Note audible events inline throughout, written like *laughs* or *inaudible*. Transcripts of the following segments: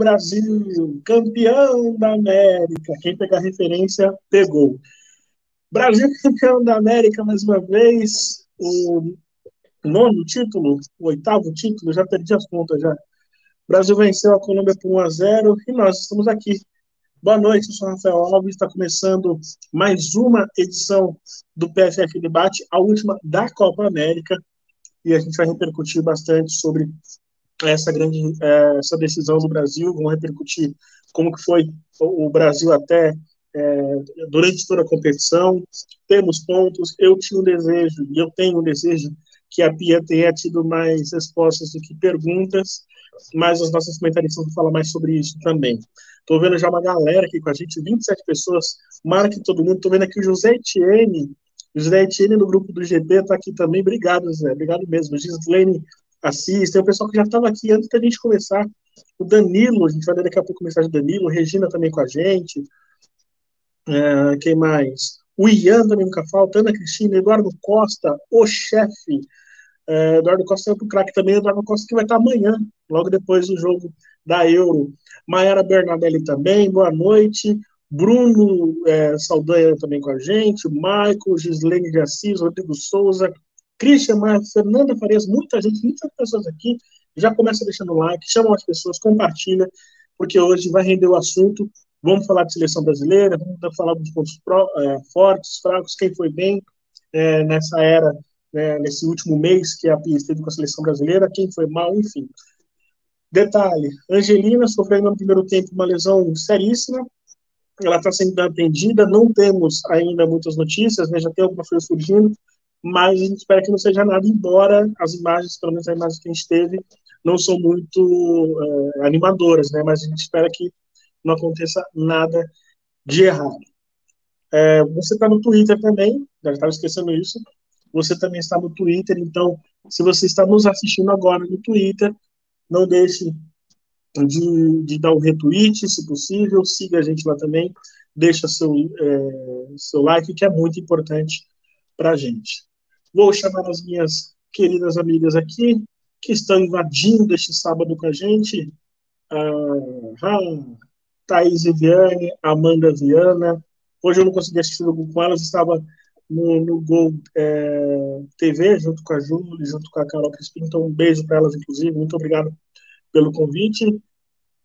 Brasil, campeão da América. Quem pegar referência, pegou. Brasil campeão da América mais uma vez. O nono título, o oitavo título, já perdi as contas já. O Brasil venceu a Colômbia por 1 a 0 e nós estamos aqui. Boa noite, eu sou Rafael Alves. Está começando mais uma edição do PFF Debate, a última da Copa América, e a gente vai repercutir bastante sobre essa grande é, essa decisão do Brasil. Vamos repercutir como que foi o Brasil até é, durante toda a competição. Temos pontos. Eu tinha um desejo e eu tenho um desejo que a Pia tenha tido mais respostas do que perguntas, mas os nossos comentaristas vão falar mais sobre isso também. Estou vendo já uma galera aqui com a gente, 27 pessoas, marque todo mundo. Estou vendo aqui o José Etienne, José Etienne no grupo do GP está aqui também. Obrigado, José, obrigado mesmo. Gislene Assis, tem o pessoal que já estava aqui antes da gente começar. O Danilo, a gente vai daqui a pouco começar de Danilo, Regina também com a gente. É, quem mais? O Ian também nunca falta, Ana Cristina, Eduardo Costa, o chefe. É, Eduardo Costa é o craque também, Eduardo Costa que vai estar amanhã, logo depois do jogo da Euro. Maiara Bernardelli também, boa noite. Bruno é, Saldanha também com a gente, Michael, Gislene de Assis, Rodrigo Souza, Christian Maia, Fernanda Farias, muita gente, muitas pessoas aqui. Já começa deixando like, chamam as pessoas, compartilha, porque hoje vai render o assunto. Vamos falar de seleção brasileira, vamos falar dos pontos pro, é, fortes, fracos, quem foi bem é, nessa era, né, nesse último mês que a Pia esteve com a seleção brasileira, quem foi mal, enfim. Detalhe: Angelina sofrendo no primeiro tempo uma lesão seríssima, ela está sendo atendida, não temos ainda muitas notícias, né, já tem algumas coisas surgindo, mas a gente espera que não seja nada, embora as imagens, pelo menos as imagens que a gente teve, não são muito é, animadoras, né, mas a gente espera que não aconteça nada de errado. É, você está no Twitter também, já estava esquecendo isso, você também está no Twitter, então, se você está nos assistindo agora no Twitter, não deixe de, de dar um retweet, se possível, siga a gente lá também, deixa seu, é, seu like, que é muito importante para a gente. Vou chamar as minhas queridas amigas aqui, que estão invadindo este sábado com a gente. Ah, Thaís Viviane, Amanda Viana. Hoje eu não consegui assistir o com elas, estava no, no Gol é, TV, junto com a Júlia, junto com a Carol Crispim. Então, um beijo para elas, inclusive. Muito obrigado pelo convite.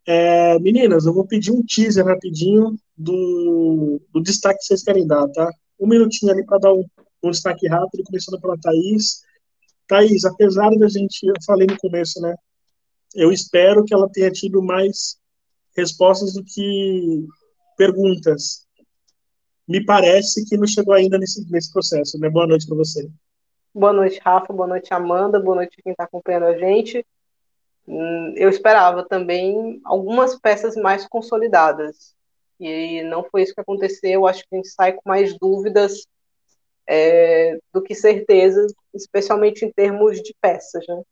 É, meninas, eu vou pedir um teaser rapidinho do, do destaque que vocês querem dar, tá? Um minutinho ali para dar um, um, destaque rápido, começando pela Thaís. Thaís, apesar da gente, eu falei no começo, né? Eu espero que ela tenha tido mais respostas do que perguntas. Me parece que não chegou ainda nesse, nesse processo, né? Boa noite para você. Boa noite, Rafa. Boa noite, Amanda. Boa noite quem está acompanhando a gente. Hum, eu esperava também algumas peças mais consolidadas. E não foi isso que aconteceu. Acho que a gente sai com mais dúvidas é, do que certezas, especialmente em termos de peças. Né?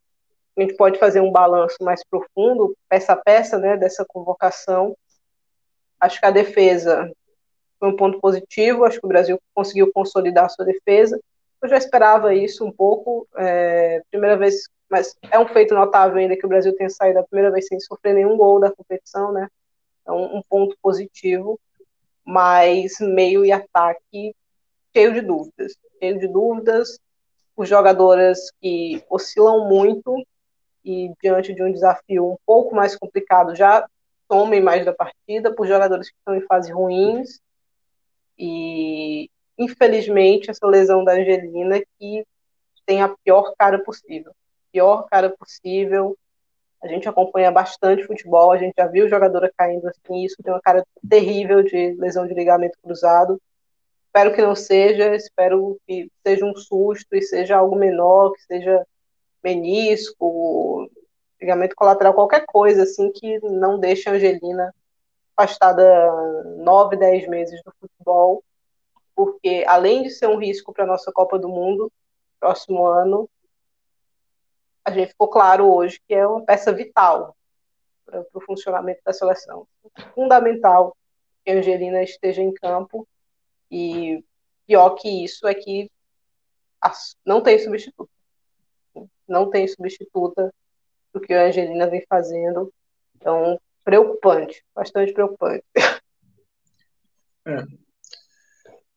A gente pode fazer um balanço mais profundo, peça a peça, né, dessa convocação. Acho que a defesa foi um ponto positivo. Acho que o Brasil conseguiu consolidar a sua defesa. Eu já esperava isso um pouco. É, primeira vez mas é um feito notável ainda que o Brasil tenha saído a primeira vez sem sofrer nenhum gol da competição, né? É um, um ponto positivo, mas meio e ataque cheio de dúvidas, cheio de dúvidas, por jogadoras que oscilam muito e diante de um desafio um pouco mais complicado já tomem mais da partida, por jogadores que estão em fase ruins e infelizmente essa lesão da Angelina que tem a pior cara possível pior cara possível. A gente acompanha bastante futebol, a gente já viu jogadora caindo assim, isso tem uma cara terrível de lesão de ligamento cruzado. Espero que não seja, espero que seja um susto e seja algo menor, que seja menisco, ligamento colateral, qualquer coisa assim que não deixe a Angelina afastada nove, dez meses do futebol, porque além de ser um risco para a nossa Copa do Mundo próximo ano, a gente ficou claro hoje que é uma peça vital para o funcionamento da seleção. Fundamental que a Angelina esteja em campo e pior que isso é que não tem substituta. Não tem substituta do que a Angelina vem fazendo. Então, preocupante, bastante preocupante. *laughs* É.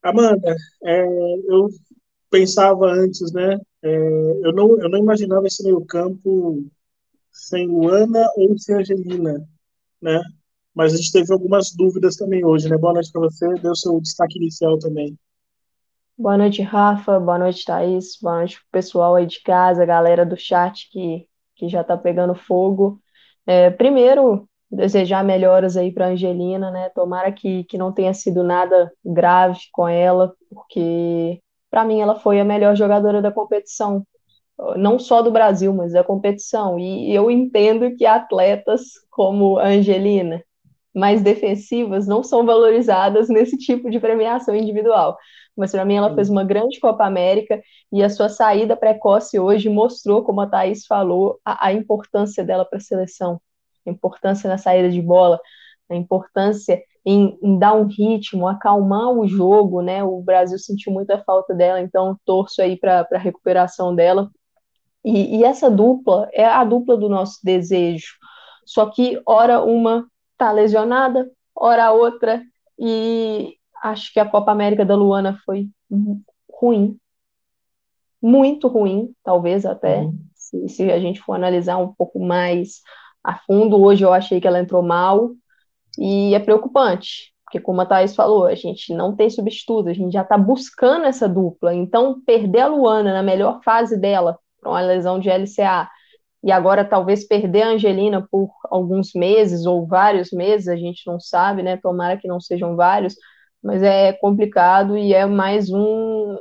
Amanda, é, eu pensava antes, né? É, eu, não, eu não imaginava esse meio campo sem Luana ou sem Angelina, né? Mas a gente teve algumas dúvidas também hoje, né? Boa noite para você, deu seu destaque inicial também. Boa noite, Rafa. Boa noite, Thaís. Boa noite pessoal aí de casa, galera do chat que, que já tá pegando fogo. É, primeiro, desejar melhoras aí para Angelina, né? Tomara que, que não tenha sido nada grave com ela, porque para mim ela foi a melhor jogadora da competição, não só do Brasil, mas da competição. E eu entendo que atletas como a Angelina, mais defensivas, não são valorizadas *laughs* nesse tipo de premiação individual. Mas para mim ela fez uma grande Copa América e a sua saída precoce hoje mostrou, como a Thaís falou, a, a importância dela para a seleção a importância na saída de bola, a importância em, em, dar um ritmo, acalmar o jogo, né? O Brasil sentiu muita falta dela, então torço aí para a recuperação dela. E, e, essa dupla é a dupla do nosso desejo. Só que, ora uma tá lesionada, ora a outra, e acho que a Copa América da Luana foi ruim. Muito ruim, talvez até, uhum. se, se a gente for analisar um pouco mais a fundo. Hoje eu achei que ela entrou mal e é preocupante, porque como a Thaís falou, a gente não tem substituto, a gente já está buscando essa dupla. Então, perder a Luana na melhor fase dela, com uma lesão de LCA, e agora talvez perder a Angelina por alguns meses ou vários meses, a gente não sabe, né? Tomara que não sejam vários, mas é complicado e é mais um,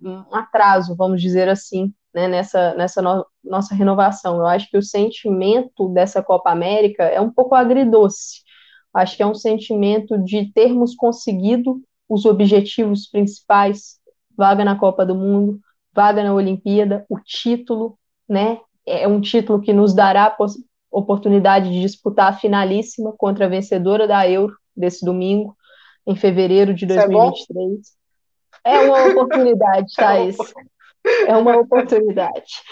um atraso, vamos dizer assim, né, nessa, nessa no, nossa renovação. Eu acho que o sentimento dessa Copa América é um pouco agridoce. Acho que é um sentimento de termos conseguido os objetivos principais, vaga na Copa do Mundo, vaga na Olimpíada, o título, né? É um título que nos dará a oportunidade de disputar a finalíssima contra a vencedora da Euro desse domingo, em fevereiro de 2023. É, *laughs* é uma oportunidade, Thaís. É uma oportunidade.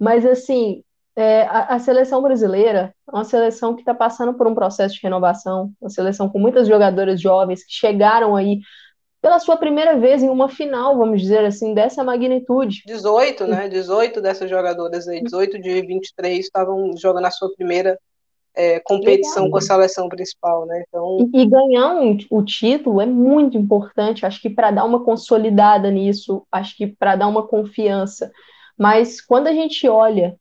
Mas, assim, é, a, a, seleção brasileira é uma seleção que está passando por um processo de renovação, uma seleção com muitas jogadoras jovens que chegaram aí pela sua primeira vez em uma final, vamos dizer assim, dessa magnitude. 18, né? 18 dessas jogadoras aí, 18 de 23 estavam jogando a sua primeira é, competição Legal. com a seleção principal, né? Então... E, e ganhar um, o título é muito importante, acho que para dar uma consolidada nisso, acho que para dar uma confiança. Mas quando a gente olha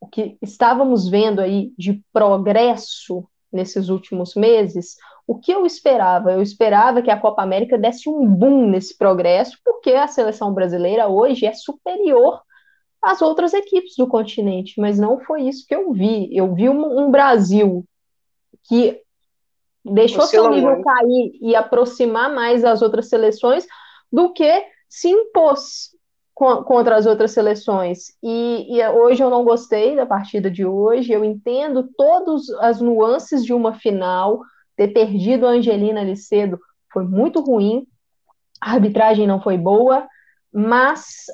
o que estávamos vendo aí de progresso nesses últimos meses, o que eu esperava? Eu esperava que a Copa América desse um boom nesse progresso, porque a seleção brasileira hoje é superior as outras equipes do continente, mas não foi isso que eu vi. Eu vi um, um Brasil que deixou seu nível cair e aproximar mais das outras seleções do que se impôs contra as outras seleções. E, e, hoje eu não gostei da partida de hoje. Eu entendo todas as nuances de uma final. Ter perdido a Angelina ali cedo foi muito ruim. A arbitragem não foi boa, mas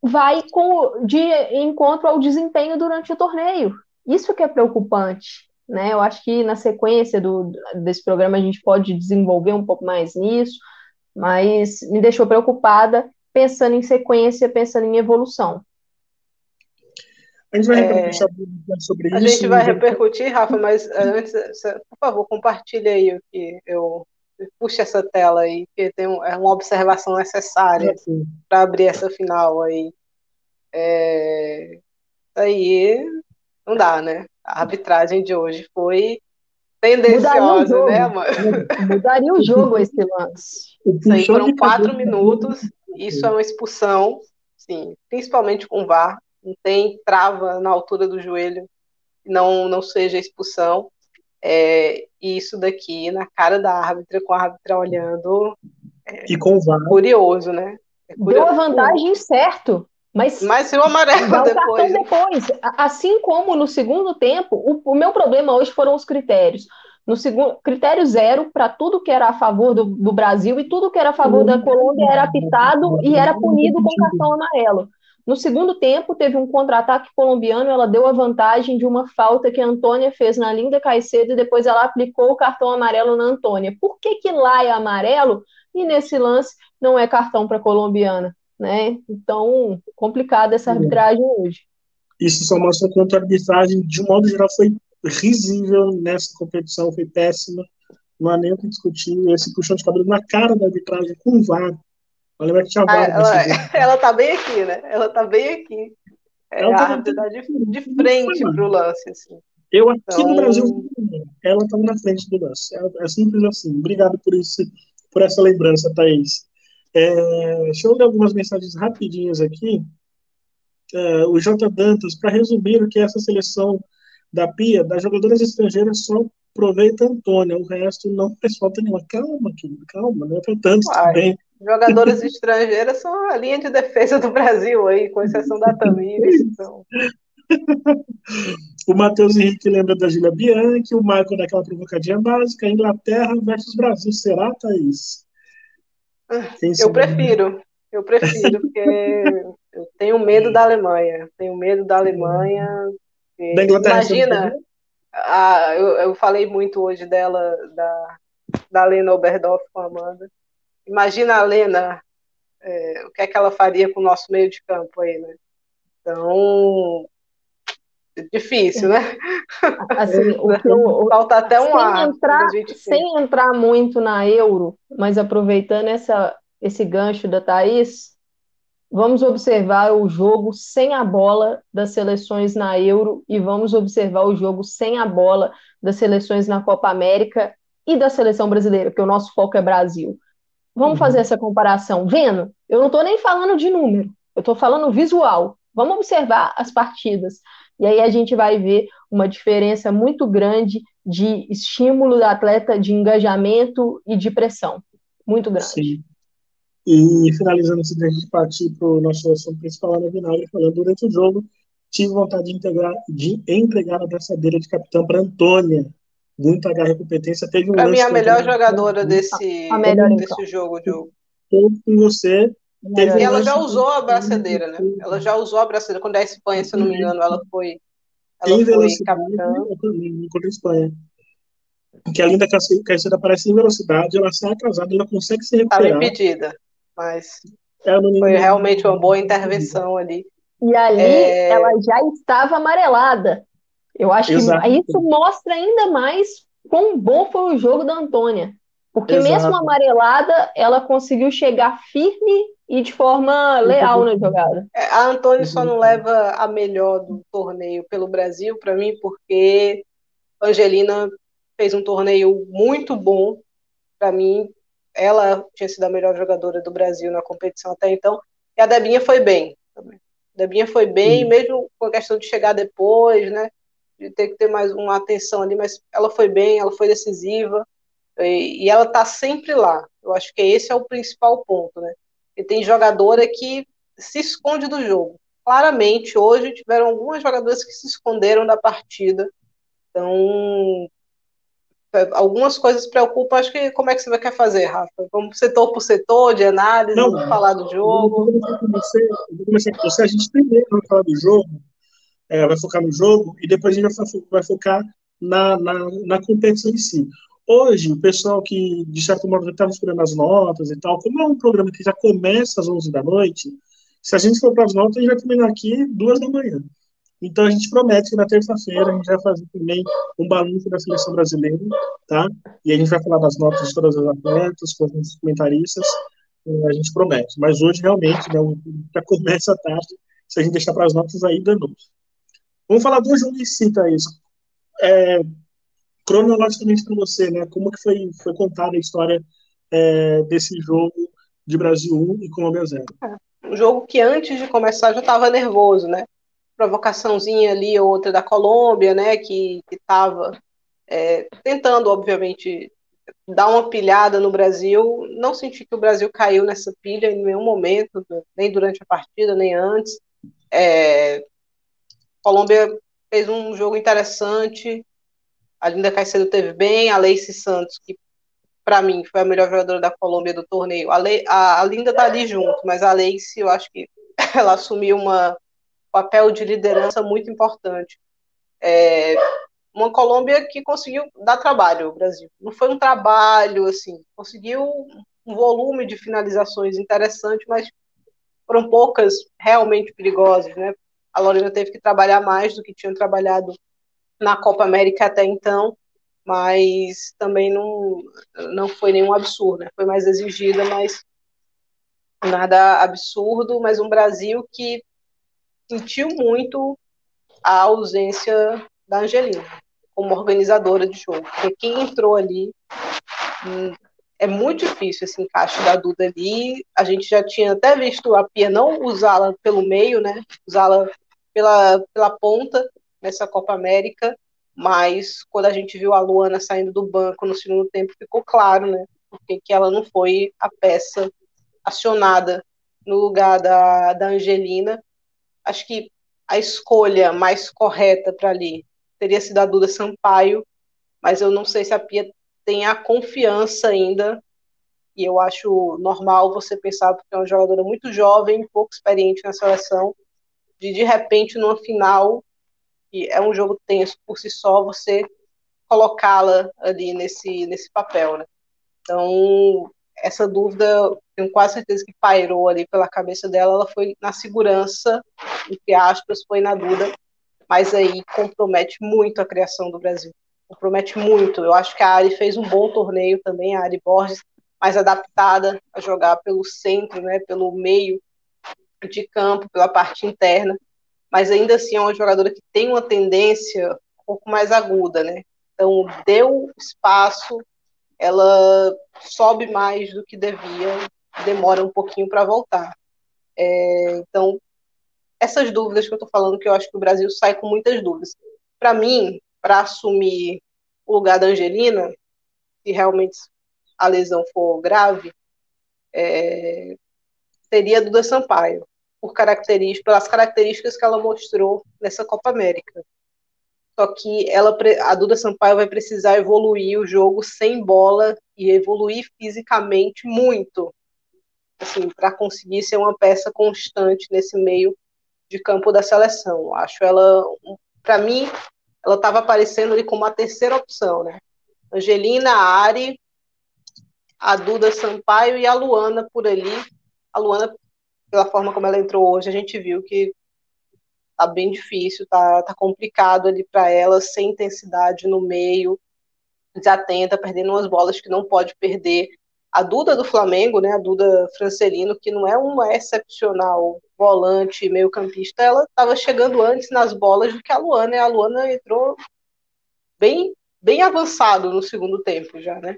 vai com, de encontro ao desempenho durante o torneio. Isso que é preocupante. Né? Eu acho que na sequência do, desse programa a gente pode desenvolver um pouco mais nisso, mas me deixou preocupada pensando em sequência, pensando em evolução. A gente vai é, repercutir sobre isso. A gente vai repercutir, Rafa, mas eh, antes, por favor, compartilhe aí o que eu puxa essa tela aí, que tem um, é uma observação necessária é, para abrir essa final aí. É, aí não dá, né? A arbitragem de hoje foi tendenciosa, né, mano? Mudaria o jogo esse lance. *laughs* Isso aí foram quatro minutos, isso é uma expulsão, sim, principalmente com o VAR. Não tem trava na altura do joelho, não, não seja expulsão. É, isso daqui na cara da árbitra, com a árbitra olhando. É, e com o VAR. Curioso, né? É curioso. Deu a vantagem certo. Mas, mas se o amarelo depois. depois. Assim como no segundo tempo, o, o, meu problema hoje foram os critérios. No segundo, critério zero para tudo que era a favor do, do, Brasil e tudo que era a favor da Colômbia era apitado e era punido com cartão amarelo. No segundo tempo, teve um contra-ataque colombiano, ela deu a vantagem de uma falta que a Antônia fez na Linda Caicedo e depois ela aplicou o cartão amarelo na Antônia. Por que, que lá é amarelo e nesse lance não é cartão para a colombiana? Né? Então, complicada essa arbitragem hoje. Isso só mostra quanto a arbitragem, de um modo geral, foi risível nessa competição, foi péssima. Não há nem o que discutir. Esse puxão de cabelo na cara da arbitragem com o VAR Olha que tinha ah, ela, *laughs* ela tá bem aqui, né? Ela tá bem aqui. É, ela tá, tá de, de frente pro lance, assim. Eu aqui então... no Brasil, ela estava na frente do lance. É, é, simples assim. Obrigado por isso, por essa lembrança, Thaís. É, deixa eu ler algumas mensagens rapidinhas aqui. É, o J. Dantas, para resumir o que é essa seleção da Pia, das jogadoras estrangeiras só aproveita a Antônia, o resto não faz falta nenhuma. Calma, querido, calma, não é para tanto também. Jogadoras estrangeiras são a linha de defesa do Brasil aí, com exceção da Tamires. *laughs* Então. o Matheus Henrique lembra da Gília Bianchi, o Michael daquela provocadinha básica, Inglaterra versus Brasil. Será, Thaís? eu prefiro, eu prefiro, porque eu tenho medo da Alemanha. Tenho medo da Alemanha. Da Inglaterra. Imagina, a, eu, eu falei muito hoje dela, da, da Lena Oberdorf com a Amanda. Imagina a Lena, é, o que é que ela faria com o nosso meio de campo aí, né? Então, difícil, né? Assim, o que eu, Falta até um sem ar. Entrar, sem entrar muito na euro, mas aproveitando essa, esse gancho da Thaís, vamos observar o jogo sem a bola das seleções na euro e vamos observar o jogo sem a bola das seleções na Copa América e da seleção brasileira, porque o nosso foco é Brasil. Vamos uhum. fazer essa comparação. Vendo, eu não estou nem falando de número, eu estou falando visual. Vamos observar as partidas. E aí a gente vai ver uma diferença muito grande de estímulo do atleta, de engajamento e de pressão. Muito grande. Sim. E finalizando antes gente partir para o nosso assunto principal, Ana Vinagre, falando durante o jogo, tive vontade de, integrar, de entregar a abraçadeira de capitão para Antônia, muita garra e competência. Teve um a minha melhor jogadora desse, a melhor, desse então. jogo, Diogo. Com você. Teve e ela já usou a braçadeira, né? Ela já usou a braçadeira. Quando é a Espanha, se eu não me engano, ela foi, ela foi capitã. Contra a Espanha. Que além da Caceta aparece em velocidade, ela sai atrasada, ela consegue se recuperar. Estava impedida, mas foi realmente uma boa intervenção ali. E ali é... ela já estava amarelada. Eu acho Exato. que isso mostra ainda mais quão bom foi o jogo da Antônia. Porque Exato. mesmo amarelada, ela conseguiu chegar firme e de forma leal na jogada. É, a Antônia só não leva a melhor do torneio pelo Brasil, para mim, porque a Angelina fez um torneio muito bom. Para mim, ela tinha sido a melhor jogadora do Brasil na competição até então. E a Debinha foi bem. A Debinha foi bem, Sim. mesmo com a questão de chegar depois, né? de ter que ter mais uma atenção ali, mas ela foi bem, ela foi decisiva, e, e ela está sempre lá. Eu acho que esse é o principal ponto, né? E tem jogadora que se esconde do jogo. Claramente, hoje tiveram algumas jogadoras que se esconderam da partida. Então, algumas coisas preocupam. Acho que como é que você vai querer fazer, Rafa? Vamos setor por setor, de análise, Não, falar do jogo. Eu vou começar com você, vou começar com você. A gente primeiro vai falar do jogo, é, vai focar no jogo e depois a gente vai, vai focar na, na, na, competição em si. Hoje, o pessoal que, de certo modo, estava esperando as notas e tal, como é um programa que já começa às 11 da noite, se a gente for para as notas, a gente vai terminar aqui duas da manhã. Então, a gente promete que na terça-feira a gente vai fazer também um balanço da seleção brasileira, tá? E a gente vai falar das notas de todas as atletas, com os comentaristas, a gente promete. Mas hoje, realmente, né, já começa a tarde, se a gente deixar para as notas, aí danou. Vamos falar do jogo em si, Thaís. É, cronologicamente para você, né? Como que foi, foi contada a história é, desse jogo de Brasil 1 e Colômbia 0? É, um jogo que antes de começar já estava nervoso, né? Provocaçãozinha ali, outra da Colômbia, né? Que estava é, tentando, obviamente, dar uma pilhada no Brasil. Não senti que o Brasil caiu nessa pilha em nenhum momento, nem durante a partida, nem antes. É, Colômbia fez um jogo interessante. A Linda Caicedo teve bem, a Leice Santos, que para mim foi a melhor jogadora da Colômbia do torneio. A, Le, a, Linda tá ali junto, mas a Leice eu acho que *laughs* ela assumiu uma, um papel de liderança muito importante. É, uma Colômbia que conseguiu dar trabalho ao Brasil. Não foi um trabalho, assim, conseguiu um volume de finalizações interessante, mas foram poucas realmente perigosas, né? A Lorena teve que trabalhar mais do que tinha trabalhado na Copa América até então, mas também não, não foi nenhum absurdo, né? Foi mais exigida, mas nada absurdo, mas um Brasil que sentiu muito a ausência da Angelina como organizadora de jogo, porque quem entrou ali hum, é muito difícil esse encaixe da Duda ali. A gente já tinha até visto a Pia não usá-la pelo meio, né? Usá-la pela, pela ponta nessa Copa América, mas quando a gente viu a Luana saindo do banco no segundo tempo, ficou claro, né? Porque que ela não foi a peça acionada no lugar da, da Angelina. Acho que a escolha mais correta para ali teria sido a Duda Sampaio, mas eu não sei se a Pia tem a confiança ainda, e eu acho normal você pensar, porque é uma jogadora muito jovem, pouco experiente na seleção, de de repente, numa final, que é um jogo tenso por si só, você colocá-la ali nesse, nesse papel, né? Então, essa dúvida, tenho quase certeza que pairou ali pela cabeça dela, ela foi na segurança, entre aspas, foi na dúvida, mas aí compromete muito a criação do Brasil. Compromete muito. Eu acho que a Ari fez um bom torneio também, a Ari Borges, mais adaptada a jogar pelo centro, né, pelo meio de campo, pela parte interna, mas ainda assim é uma jogadora que tem uma tendência um pouco mais aguda, né? Então, deu espaço, ela sobe mais do que devia, demora um pouquinho para voltar. É, então, essas dúvidas que eu estou falando, que eu acho que o Brasil sai com muitas dúvidas. Para mim, para assumir o lugar da Angelina, se realmente a lesão for grave, é, seria a Duda Sampaio, por características, pelas características que ela mostrou nessa Copa América. Só que ela, a Duda Sampaio vai precisar evoluir o jogo sem bola e evoluir fisicamente muito, assim, para conseguir ser uma peça constante nesse meio de campo da seleção. Acho ela, para mim, ela estava aparecendo ali como a terceira opção, né? Angelina, Ari, a Duda Sampaio e a Luana por ali. A Luana, pela forma como ela entrou hoje, a gente viu que tá bem difícil, tá, tá complicado ali para ela, sem intensidade no meio, desatenta, perdendo umas bolas que não pode perder a Duda do Flamengo, né, a Duda Francelino, que não é uma excepcional volante, meio campista, ela estava chegando antes nas bolas do que a Luana, e a Luana entrou bem, bem avançado no segundo tempo já, né?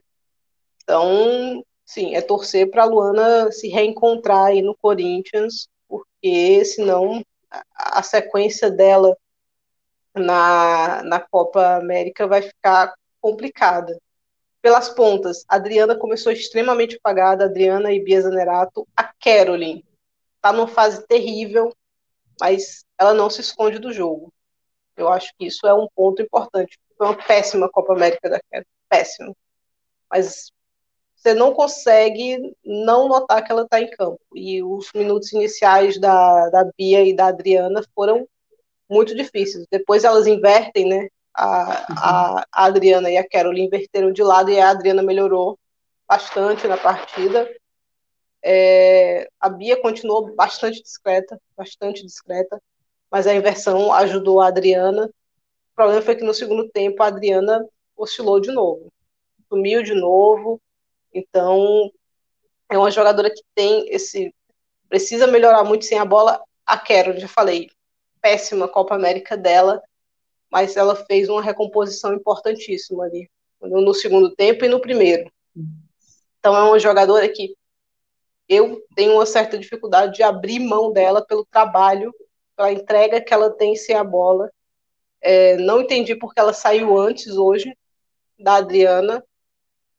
Então, sim, é torcer para a Luana se reencontrar aí no Corinthians, porque senão a, sequência dela na, na Copa América vai ficar complicada pelas pontas, a Adriana começou extremamente apagada, Adriana e Bia Zanerato. A Caroline está numa fase terrível, mas ela não se esconde do jogo. Eu acho que isso é um ponto importante. Foi uma péssima Copa América da Caroline, péssima. Mas você não consegue não notar que ela está em campo. E os minutos iniciais da, da Bia e da Adriana foram muito difíceis. Depois elas invertem, né? a, a, a Adriana e a Carol inverteram de lado e a Adriana melhorou bastante na partida. É, a Bia continuou bastante discreta, bastante discreta, mas a inversão ajudou a Adriana. O problema foi que no segundo tempo a Adriana oscilou de novo, sumiu de novo. Então é uma jogadora que tem esse precisa melhorar muito sem a bola. A Carol, já falei, péssima Copa América dela mas ela fez uma recomposição importantíssima ali, no segundo tempo e no primeiro. Então é uma jogadora que eu tenho uma certa dificuldade de abrir mão dela pelo trabalho, pela entrega que ela tem sem a bola. É, não entendi porque ela saiu antes hoje da Adriana.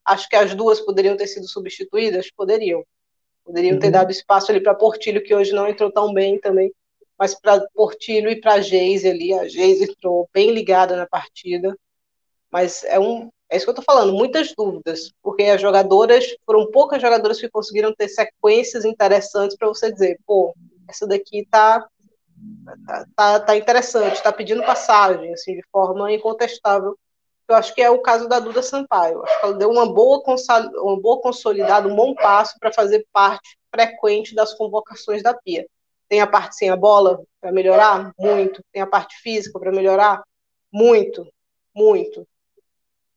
Acho que as duas poderiam ter sido substituídas, poderiam. Poderiam uhum. ter dado espaço ali para Portilho, que hoje não entrou tão bem também mas para Portilho e para Geise ali, a Geise entrou bem ligada na partida, mas é um é isso que eu estou falando, muitas dúvidas, porque as jogadoras, foram poucas jogadoras que conseguiram ter sequências interessantes para você dizer, pô, essa daqui tá, tá, tá, tá interessante, está pedindo passagem, assim, de forma incontestável. Eu acho que é o caso da Duda Sampaio. Acho que ela deu uma boa, uma boa consolidada, um bom passo para fazer parte frequente das convocações da Pia. Tem a parte sem a bola para melhorar? Muito. Tem a parte física para melhorar? Muito, muito.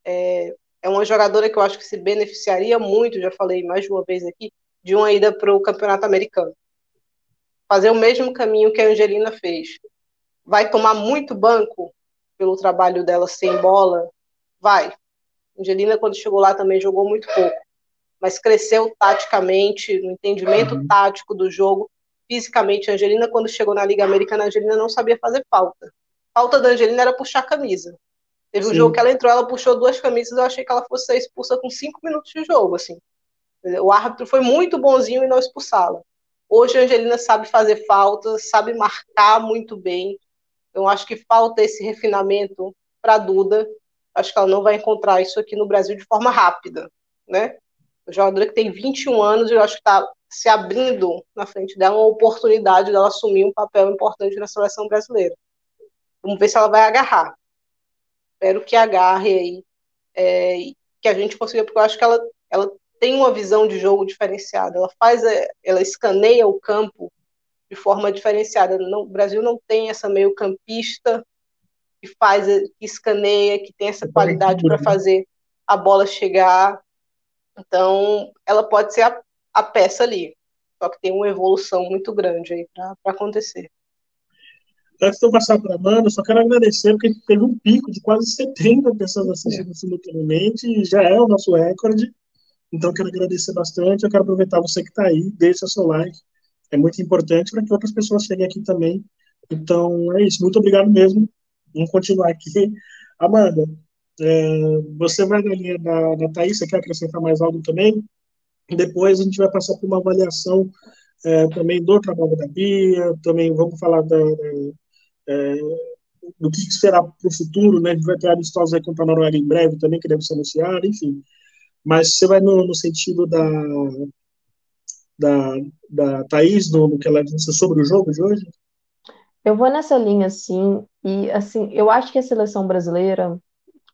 É, é uma jogadora que eu acho que se beneficiaria muito, já falei mais de uma vez aqui, de uma ida para o campeonato americano. Fazer o mesmo caminho que a Angelina fez. Vai tomar muito banco pelo trabalho dela sem bola? Vai. Angelina, quando chegou lá, também jogou muito pouco. Mas cresceu taticamente, no entendimento uhum. tático do jogo. Fisicamente, a Angelina, quando chegou na Liga Americana, a Angelina não sabia fazer falta. Falta da Angelina era puxar a camisa. Teve Sim. um jogo que ela entrou, ela puxou duas camisas, eu achei que ela fosse ser expulsa com cinco minutos de jogo, assim. O árbitro foi muito bonzinho em não expulsá-la. Hoje a Angelina sabe fazer faltas, sabe marcar muito bem. Então acho que falta esse refinamento para Duda. Acho que ela não vai encontrar isso aqui no Brasil de forma rápida, né? O jogadora que tem 21 anos, eu acho que está se abrindo na frente dela uma oportunidade dela assumir um papel importante na seleção brasileira. Vamos ver se ela vai agarrar espero que agarre aí, é, que a gente consiga, porque eu acho que ela, ela tem uma visão de jogo diferenciada, ela faz, é, ela escaneia o campo de forma diferenciada. Não, o Brasil não tem essa meio campista que faz, que escaneia, que tem essa qualidade para fazer a bola chegar. Então, ela pode ser a, a peça ali, só que tem uma evolução muito grande aí para acontecer. Antes de eu passar para a Amanda, só quero agradecer, porque teve um pico de quase 70 pessoas assistindo é. simultaneamente, e já é o nosso recorde. Então, quero agradecer bastante. Eu quero aproveitar você que está aí, deixa seu like. É muito importante para que outras pessoas cheguem aqui também. Então, é isso. Muito obrigado mesmo. Vamos continuar aqui. Amanda, é, você vai na linha da, da Thaís, você quer acrescentar mais algo também? Depois a gente vai passar por uma avaliação é, também do trabalho da Bia, também vamos falar da, é, do que esperar para o futuro, né? A gente vai ter amistosos aí contra a Noruega em breve também, que deve ser anunciado, enfim. Mas você vai no, no sentido da, da, da Thaís, no que ela disse sobre o jogo de hoje? Eu vou nessa linha, sim, e assim, eu acho que a seleção brasileira,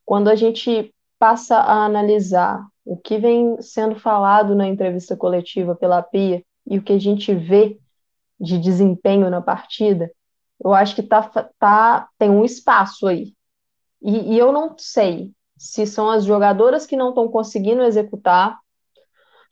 quando a gente passa a analisar o que vem sendo falado na entrevista coletiva pela Pia e o que a gente vê de desempenho na partida, eu acho que tá, tá, tem um espaço aí. E, e eu não sei se são as jogadoras que não estão conseguindo executar,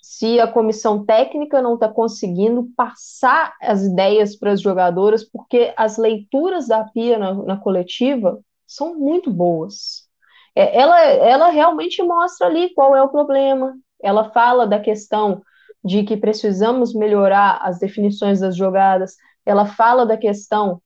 se a comissão técnica não está conseguindo passar as ideias para as jogadoras, porque as leituras da Pia na, na coletiva são muito boas. É, ela, ela realmente mostra ali qual é o problema. Ela fala da questão de que precisamos melhorar as definições das jogadas. Ela fala da questão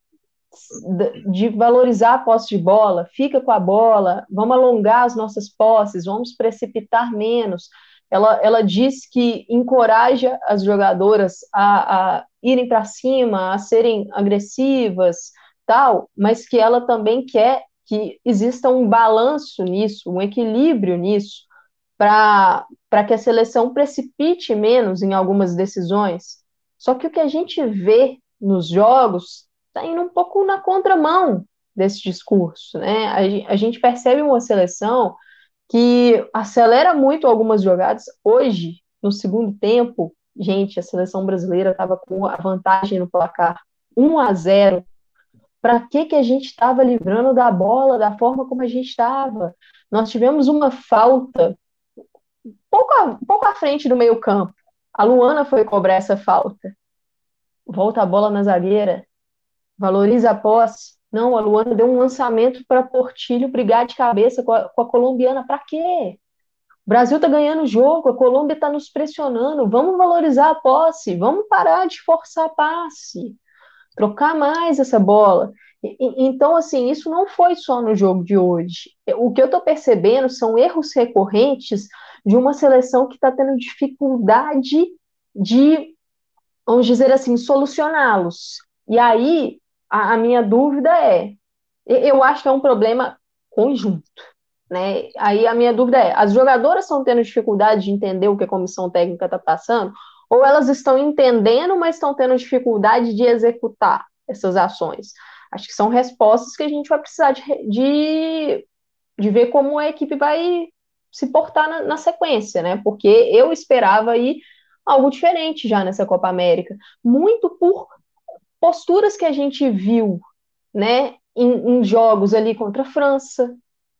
de valorizar a posse de bola, fica com a bola, vamos alongar as nossas posses, vamos precipitar menos. Ela, ela diz que encoraja as jogadoras a, a irem para cima, a serem agressivas, tal, mas que ela também quer que exista um balanço nisso, um equilíbrio nisso, para que a seleção precipite menos em algumas decisões. Só que o que a gente vê nos jogos está indo um pouco na contramão desse discurso, né? A, a gente percebe uma seleção que acelera muito algumas jogadas. Hoje, no segundo tempo, gente, a seleção brasileira estava com a vantagem no placar 1 a 0. Para que que a gente estava livrando da bola da forma como a gente estava? Nós tivemos uma falta pouco, a, pouco à frente do meio campo. A Luana foi cobrar essa falta. Volta a bola na zagueira valoriza a posse. Não, a Luana deu um lançamento para Portilho brigar de cabeça com a, com a colombiana. Para quê? O Brasil está ganhando o jogo, a Colômbia está nos pressionando. Vamos valorizar a posse, vamos parar de forçar passe, trocar mais essa bola. Então, assim, isso não foi só no jogo de hoje. O que eu estou percebendo são erros recorrentes de uma seleção que está tendo dificuldade de, vamos dizer assim, solucioná-los. E aí a, a minha dúvida é, eu acho que é um problema conjunto. Né? Aí a minha dúvida é: as jogadoras estão tendo dificuldade de entender o que a comissão técnica está passando, ou elas estão entendendo, mas estão tendo dificuldade de executar essas ações? Acho que são respostas que a gente vai precisar de, de, de ver como a equipe vai se portar na, na, sequência, né? Porque eu esperava aí algo diferente já nessa Copa América, muito por posturas que a gente viu, né, em, em jogos ali contra a França,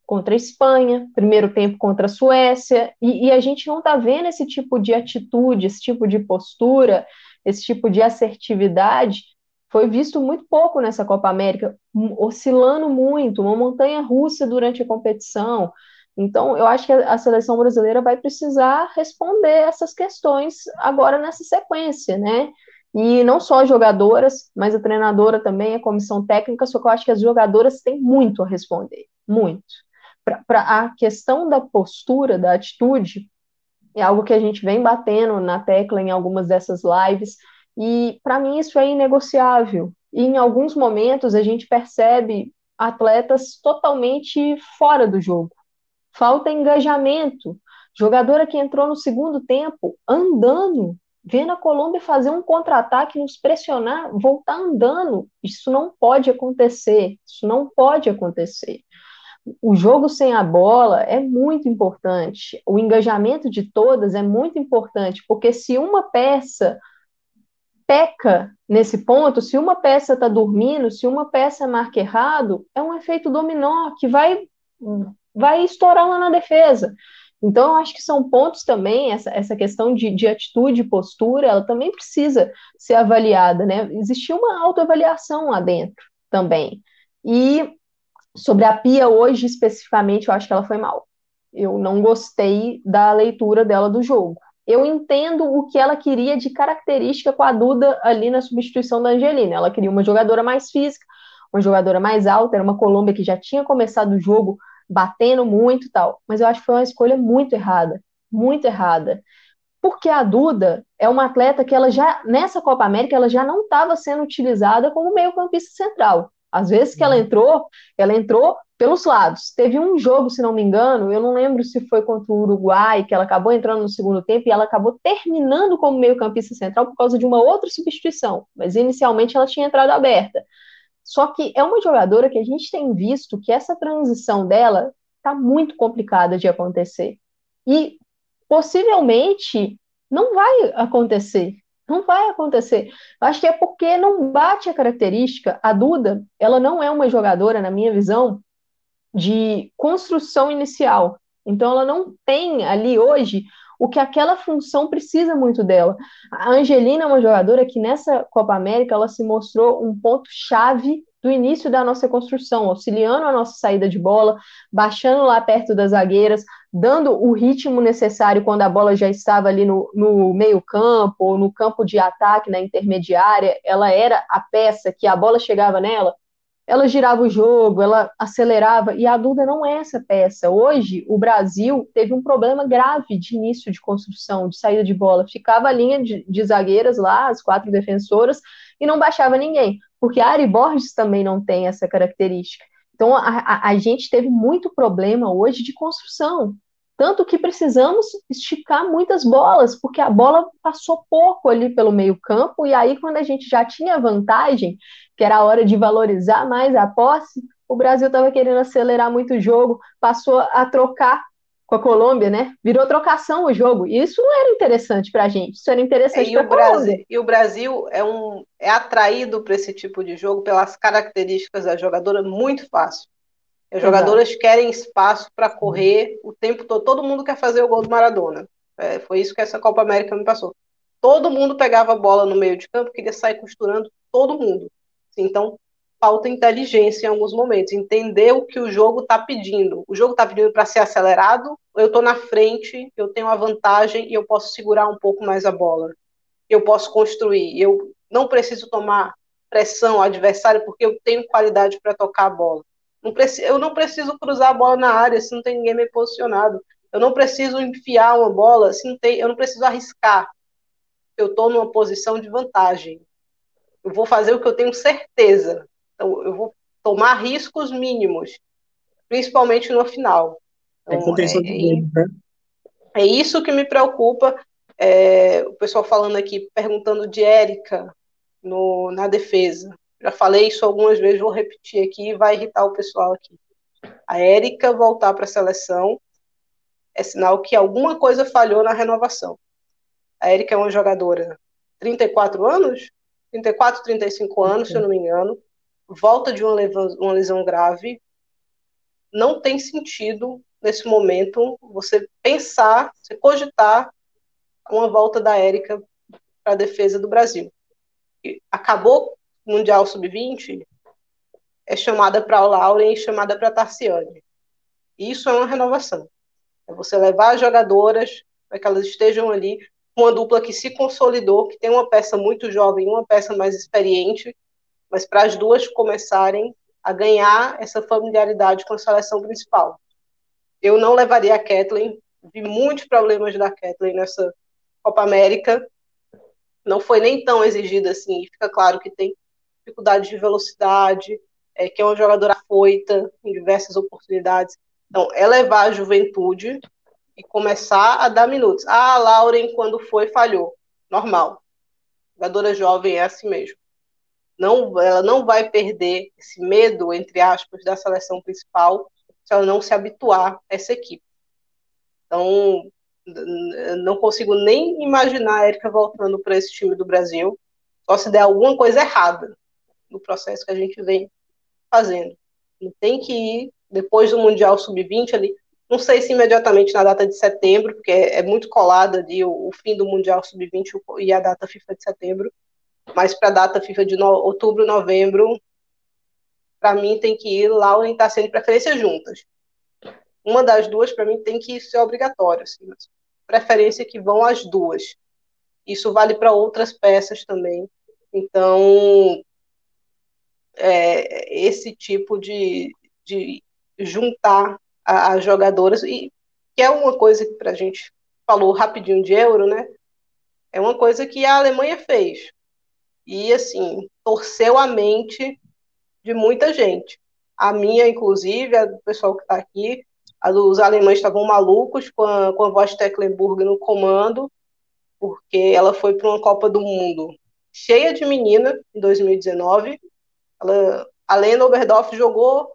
contra a Espanha, primeiro tempo contra a Suécia, e, e a gente não está vendo esse tipo de atitude, esse tipo de postura, esse tipo de assertividade foi visto muito pouco nessa Copa América, oscilando muito, uma montanha russa durante a competição. Então, eu acho que a seleção brasileira vai precisar responder essas questões agora nessa sequência, né? E não só as jogadoras, mas a treinadora também, a comissão técnica, só que eu acho que as jogadoras têm muito a responder, muito. Para a questão da postura, da atitude, é algo que a gente vem batendo na tecla em algumas dessas lives, e para mim isso é inegociável. E em alguns momentos a gente percebe atletas totalmente fora do jogo. Falta engajamento. Jogadora que entrou no segundo tempo andando, vendo a Colômbia fazer um contra-ataque, nos pressionar, voltar andando. Isso não pode acontecer. Isso não pode acontecer. O jogo sem a bola é muito importante. O engajamento de todas é muito importante, porque se uma peça peca nesse ponto, se uma peça está dormindo, se uma peça marca errado, é um efeito dominó que vai, vai estourar lá na defesa. Então, eu acho que são pontos também, essa, essa questão de, de atitude e postura, ela também precisa ser avaliada, né? Existia uma autoavaliação lá dentro também. E sobre a Pia hoje, especificamente, eu acho que ela foi mal. Eu não gostei da leitura dela do jogo eu entendo o que ela queria de característica com a Duda ali na substituição da Angelina. Ela queria uma jogadora mais física, uma jogadora mais alta, era uma Colômbia que já tinha começado o jogo batendo muito e tal. Mas eu acho que foi uma escolha muito errada, muito errada. Porque a Duda é uma atleta que ela já, nessa Copa América, ela já não estava sendo utilizada como meio-campista central. Às vezes que ela uhum. entrou, ela entrou pelos lados. Teve um jogo, se não me engano, eu não lembro se foi contra o Uruguai, que ela acabou entrando no segundo tempo e ela acabou terminando como meio-campista central por causa de uma outra substituição, mas inicialmente ela tinha entrado aberta. Só que é uma jogadora que a gente tem visto que essa transição dela está muito complicada de acontecer. E possivelmente não vai acontecer. Não vai acontecer. Acho que é porque não bate a característica. A Duda, ela não é uma jogadora, na minha visão, de construção inicial. Então, ela não tem ali hoje o que aquela função precisa muito dela. A Angelina é uma jogadora que nessa Copa América ela se mostrou um ponto chave do início da nossa construção, auxiliando a nossa saída de bola, baixando lá perto das zagueiras, dando o ritmo necessário quando a bola já estava ali no, no meio-campo ou no campo de ataque, na intermediária. Ela era a peça que a bola chegava nela, ela girava o jogo, ela acelerava, e a Duda não é essa peça. Hoje, o Brasil teve um problema grave de início de construção, de saída de bola. Ficava a linha de, de zagueiras lá, as quatro defensoras, e não baixava ninguém, porque a Ari Borges também não tem essa característica. Então, a, a, a gente teve muito problema hoje de construção. Tanto que precisamos esticar muitas bolas, porque a bola passou pouco ali pelo meio-campo, e aí, quando a gente já tinha vantagem, que era a hora de valorizar mais a posse, o Brasil estava querendo acelerar muito o jogo, passou a trocar com a Colômbia, né? Virou trocação o jogo. E isso não era interessante para a gente, isso era interessante para a Colômbia. E o Brasil é, um, é atraído para esse tipo de jogo pelas características da jogadora muito fácil. As jogadoras Exato. querem espaço para correr o tempo todo. Todo mundo quer fazer o gol do Maradona. É, foi isso que essa Copa América me passou. Todo mundo pegava a bola no meio de campo, queria sair costurando todo mundo. Então, falta inteligência em alguns momentos, entender o que o jogo está pedindo. O jogo está pedindo para ser acelerado, eu estou na frente, eu tenho a vantagem e eu posso segurar um pouco mais a bola. Eu posso construir, eu não preciso tomar pressão ao adversário porque eu tenho qualidade para tocar a bola. Não preciso, eu não preciso cruzar a bola na área se não tem ninguém me posicionado. Eu não preciso enfiar uma bola se não tem, eu não preciso arriscar. Eu estou numa posição de vantagem. Eu vou fazer o que eu tenho certeza. Então, eu vou tomar riscos mínimos, principalmente no final. Então, é, é, né? é, isso que me preocupa. É, É, o pessoal falando aqui, perguntando de Érica no, na defesa. Já falei isso algumas vezes, vou repetir aqui, vai irritar o pessoal aqui. A Érica voltar para a seleção é sinal que alguma coisa falhou na renovação. A Érica é uma jogadora 34 anos, 34, 35 anos, se eu não me engano, volta de uma lesão, uma lesão grave. Não tem sentido, nesse momento, você pensar, você cogitar uma volta da Érica para a defesa do Brasil. acabou Mundial Sub-20, é chamada para o Lauren e chamada para a Tarciane. Isso é uma renovação. É você levar as jogadoras para que elas estejam ali uma dupla que se consolidou, que tem uma peça muito jovem e uma peça mais experiente, mas para as duas começarem a ganhar essa familiaridade com a seleção principal. Eu não levaria a Kathleen, vi muitos problemas da Kathleen nessa Copa América, não foi nem tão exigida assim, fica claro que tem dificuldade de velocidade, é, que é uma jogadora foita em diversas oportunidades. Então, é levar a juventude e começar a dar minutos. Ah, a Lauren, quando foi, falhou. Normal. Jogadora jovem é assim mesmo. Não, ela não vai perder esse medo, entre aspas, da seleção principal se ela não se habituar a essa equipe. Então, não consigo nem imaginar a Erika voltando para esse time do Brasil, só se der alguma coisa errada no processo que a gente vem fazendo. Não tem que ir depois do Mundial Sub-20 ali, não sei se imediatamente na data de setembro, porque é, é muito colada ali o, o, fim do Mundial Sub-20 e a data FIFA de setembro, mas para a data FIFA de no, outubro, novembro, para mim tem que ir lá orientar sendo preferência juntas. Uma das duas, para mim, tem que ser obrigatório. Assim, preferência que vão as duas. Isso vale para outras peças também. Então, é, esse tipo de, de juntar as jogadoras, e que é uma coisa que para a gente falou rapidinho de euro, né? É uma coisa que a Alemanha fez. E, assim, torceu a mente de muita gente. A minha, inclusive, a do pessoal que está aqui, a dos alemães estavam malucos com a, com a voz Tecklenburg no comando, porque ela foi para uma Copa do Mundo cheia de menina em 2019. Ela, a Lena Oberdorf jogou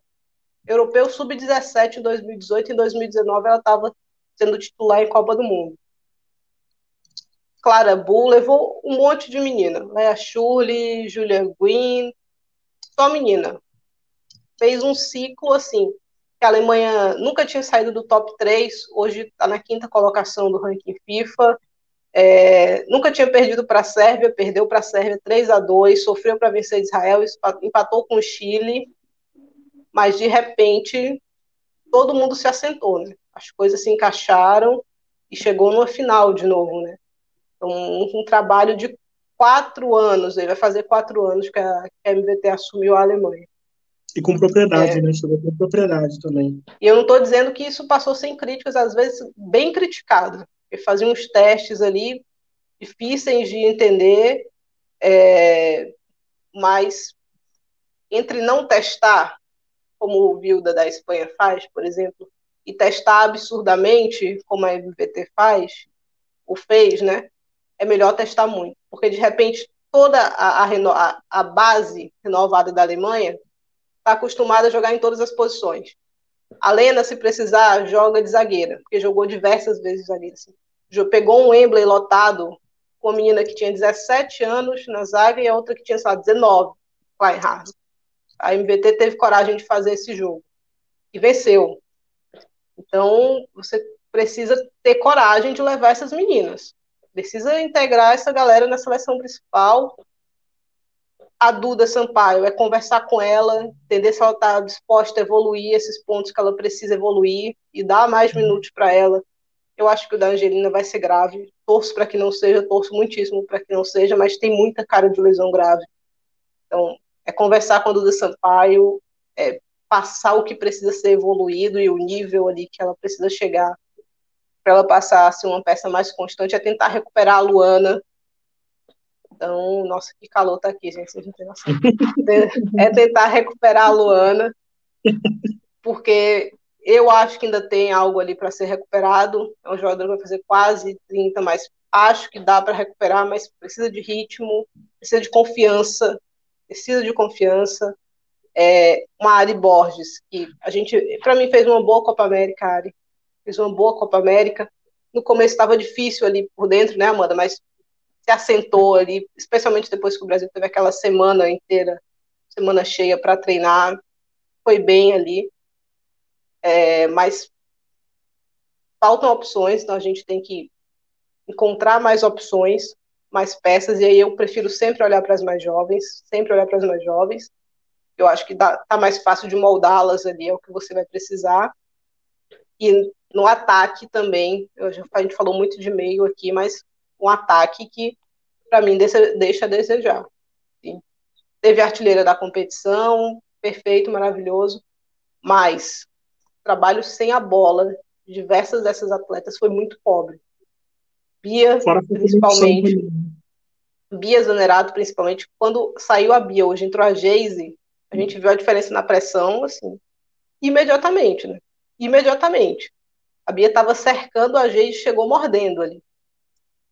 Europeu Sub-17 em 2018 e em 2019 ela estava sendo titular em Copa do Mundo. Clara Bull levou um monte de menina. Lea Shirley, Julia Green, só menina. Fez um ciclo assim. Que a Alemanha nunca tinha saído do top 3, hoje está na quinta colocação do ranking FIFA. É, nunca tinha perdido para a Sérvia, perdeu para a Sérvia 3 a 2 sofreu para vencer Israel, empatou com o Chile mas de repente todo mundo se assentou, né? As coisas se encaixaram e chegou no final de novo, né? Então, um, um trabalho de quatro anos, ele vai fazer quatro anos que a, que a MVT assumiu a Alemanha. E com propriedade, é. né? Chegou com propriedade também. E eu não estou dizendo que isso passou sem críticas, às vezes bem criticado. Ele fazia uns testes ali difíceis de entender, é, mas entre não testar como o Vilda da Espanha faz, por exemplo, e testar absurdamente, como a MVT faz, ou fez, né? É melhor testar muito, porque de repente toda a, a, a base renovada da Alemanha está acostumada a jogar em todas as posições. A Lena, se precisar, joga de zagueira, porque jogou diversas vezes zagueira. Assim. Pegou um Wembley lotado com uma menina que tinha 17 anos na zaga e a outra que tinha, sei lá, 19, Kleinhardt a MVT teve coragem de fazer esse jogo e venceu. Então, você precisa ter coragem de levar essas meninas. Precisa integrar essa galera na seleção principal. A Duda Sampaio é conversar com ela, entender se ela está disposta a evoluir esses pontos que ela precisa evoluir e dar mais minutos para ela. Eu acho que o da Angelina vai ser grave. Torço para que não seja, torço muitíssimo para que não seja, mas tem muita cara de lesão grave. Então, é conversar com a Duda Sampaio, é passar o que precisa ser evoluído e o nível ali que ela precisa chegar para ela passar a ser uma peça mais constante, é tentar recuperar a Luana. Então, nossa, que calor tá aqui, gente, vocês não tem noção. É tentar recuperar a Luana, porque eu acho que ainda tem algo ali para ser recuperado. É um jogador que vai fazer quase 30, mas acho que dá para recuperar, mas precisa de ritmo, precisa de confiança, precisa de confiança. É, uma Ari Borges, que a gente, para mim, fez uma boa Copa América, Ari. Fez uma boa Copa América. No começo estava difícil ali por dentro, né, Amanda? Mas se assentou ali, especialmente depois que o Brasil teve aquela semana inteira, semana cheia para treinar, foi bem ali. É, mas faltam opções, então a gente tem que encontrar mais opções, mais peças, e aí eu prefiro sempre olhar para as mais jovens, sempre olhar para as mais jovens. Eu acho que dá, tá mais fácil de moldá-las ali, é o que você vai precisar. E no ataque também, a gente falou muito de meio aqui, mas um ataque que, para mim, deixa, a desejar. Sim. Teve a artilheira da competição, perfeito, maravilhoso, mas trabalho sem a bola, diversas dessas atletas foi muito pobre. Bia, principalmente. Bia Zanerato, principalmente. Quando saiu a Bia, hoje entrou a Geise, a gente viu a diferença na pressão, assim, imediatamente, né? Imediatamente. A Bia estava cercando a Geise e chegou mordendo ali.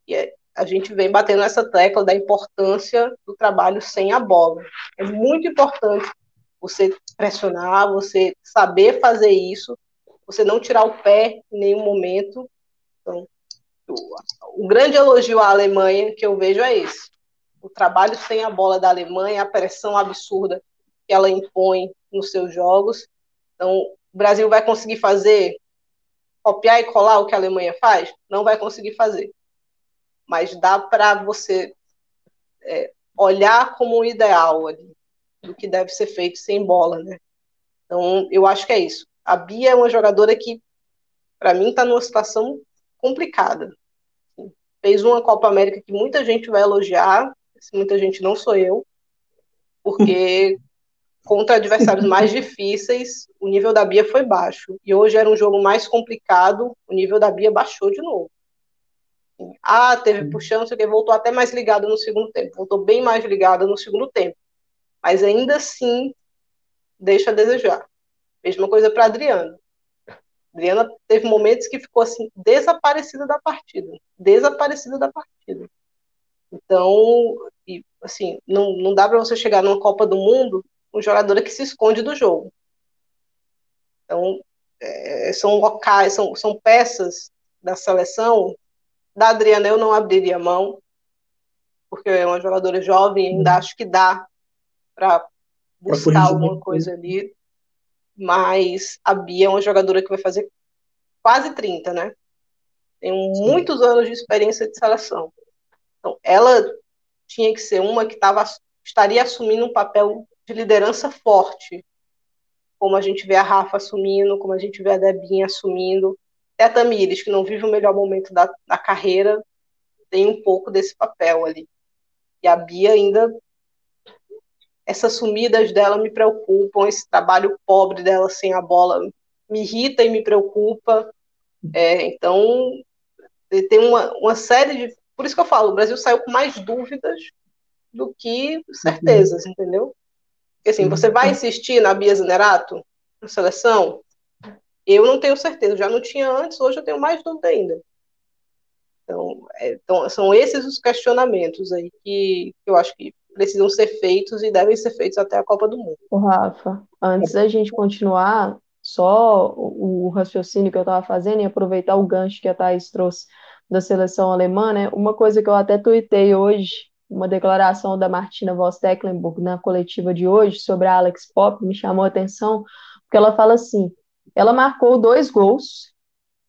E é, a gente vem batendo nessa tecla da importância do trabalho sem a bola. É muito importante você pressionar, você saber fazer isso, você não tirar o pé em nenhum momento. Então, o, grande elogio à Alemanha que eu vejo é esse. O trabalho sem a bola da Alemanha, a pressão absurda que ela impõe nos seus jogos. Então, o Brasil vai conseguir fazer, copiar e colar o que a Alemanha faz? Não vai conseguir fazer. Mas dá para você é, olhar como um ideal ali, do que deve ser feito sem bola, né? Então, eu acho que é isso. A Bia é uma jogadora que, para mim, está numa situação complicada fez uma Copa América que muita gente vai elogiar, muita gente não sou eu, porque *laughs* contra adversários mais difíceis, o nível da Bia foi baixo. E hoje era um jogo mais complicado, o nível da Bia baixou de novo. Ah, teve puxão, sei que, voltou até mais ligada no segundo tempo, voltou bem mais ligada no segundo tempo. Mas ainda assim, deixa a desejar. Mesma coisa para Adriano. Adriana teve momentos que ficou assim desaparecida da partida, desaparecida da partida. Então, e, assim, não, não dá para você chegar numa Copa do Mundo com jogadora que se esconde do jogo. Então, é, são locais, são, são peças da seleção. Da Adriana eu não abriria mão, porque é uma jogadora jovem, ainda acho que dá para buscar alguma coisa ali mas a Bia é uma jogadora que vai fazer quase 30, né? Tem muitos Sim. anos de experiência de seleção. Então, ela tinha que ser uma que tava, estaria assumindo um papel de liderança forte, como a gente vê a Rafa assumindo, como a gente vê a Debinha assumindo. Até a Tamires, que não vive o melhor momento da, da carreira, tem um pouco desse papel ali. E a Bia ainda essas sumidas dela me preocupam, esse trabalho pobre dela sem a bola me irrita e me preocupa. É, então, tem uma, uma série de. Por isso que eu falo, o Brasil saiu com mais dúvidas do que certezas, uhum. entendeu? Porque assim, você vai insistir na Bia Zenerato, na seleção? Eu não tenho certeza, já não tinha antes, hoje eu tenho mais dúvida ainda. Então, é, então são esses os questionamentos aí que, que eu acho que precisam ser feitos e devem ser feitos até a Copa do Mundo. O Rafa, antes da gente continuar, só o, raciocínio que eu estava fazendo e aproveitar o gancho que a Thaís trouxe da seleção alemã, né? Uma coisa que eu até tuitei hoje, uma declaração da Martina Voss Tecklenburg na coletiva de hoje sobre a Alex Pop me chamou a atenção, porque ela fala assim: ela marcou dois gols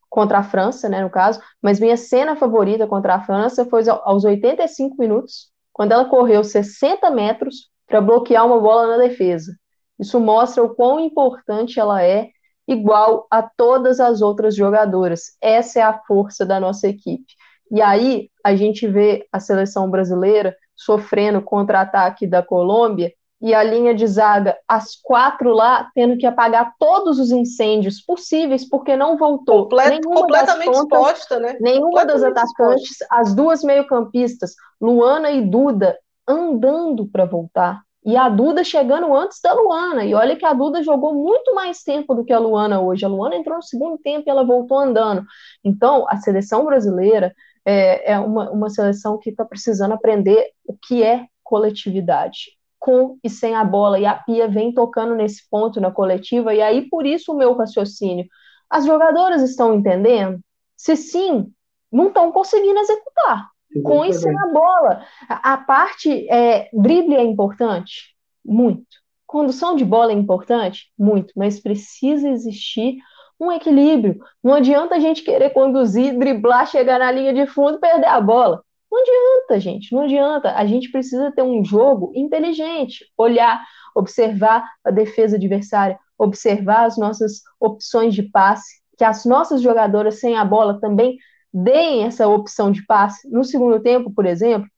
contra a França, né, no caso, mas minha cena favorita contra a França foi aos 85 minutos, quando ela correu 60 metros para bloquear uma bola na defesa. Isso mostra o quão importante ela é, igual a todas as outras jogadoras. Essa é a força da nossa equipe. E aí a gente vê a seleção brasileira sofrendo contra-ataque da Colômbia e a linha de zaga, as quatro lá, tendo que apagar todos os incêndios possíveis, porque não voltou. Complet, completamente exposta, né? Nenhuma das atacantes, exposta. as duas meio-campistas, Luana e Duda, andando para voltar. E a Duda chegando antes da Luana. E olha que a Duda jogou muito mais tempo do que a Luana hoje. A Luana entrou no segundo tempo e ela voltou andando. Então, a seleção brasileira é, é uma, uma seleção que está precisando aprender o que é coletividade, com e sem a bola, e a Pia vem tocando nesse ponto na coletiva, e aí por isso o meu raciocínio. As jogadoras estão entendendo? Se sim, não estão conseguindo executar, com e sem a bola. A, a parte é, drible é importante? Muito. Condução de bola é importante? Muito, mas precisa existir um equilíbrio. Não adianta a gente querer conduzir, driblar, chegar na linha de fundo e perder a bola. Não adianta, gente, não adianta. A gente precisa ter um jogo inteligente, olhar, observar a defesa adversária, observar as nossas opções de passe, que as nossas jogadoras sem a bola também deem essa opção de passe. No segundo tempo, por exemplo,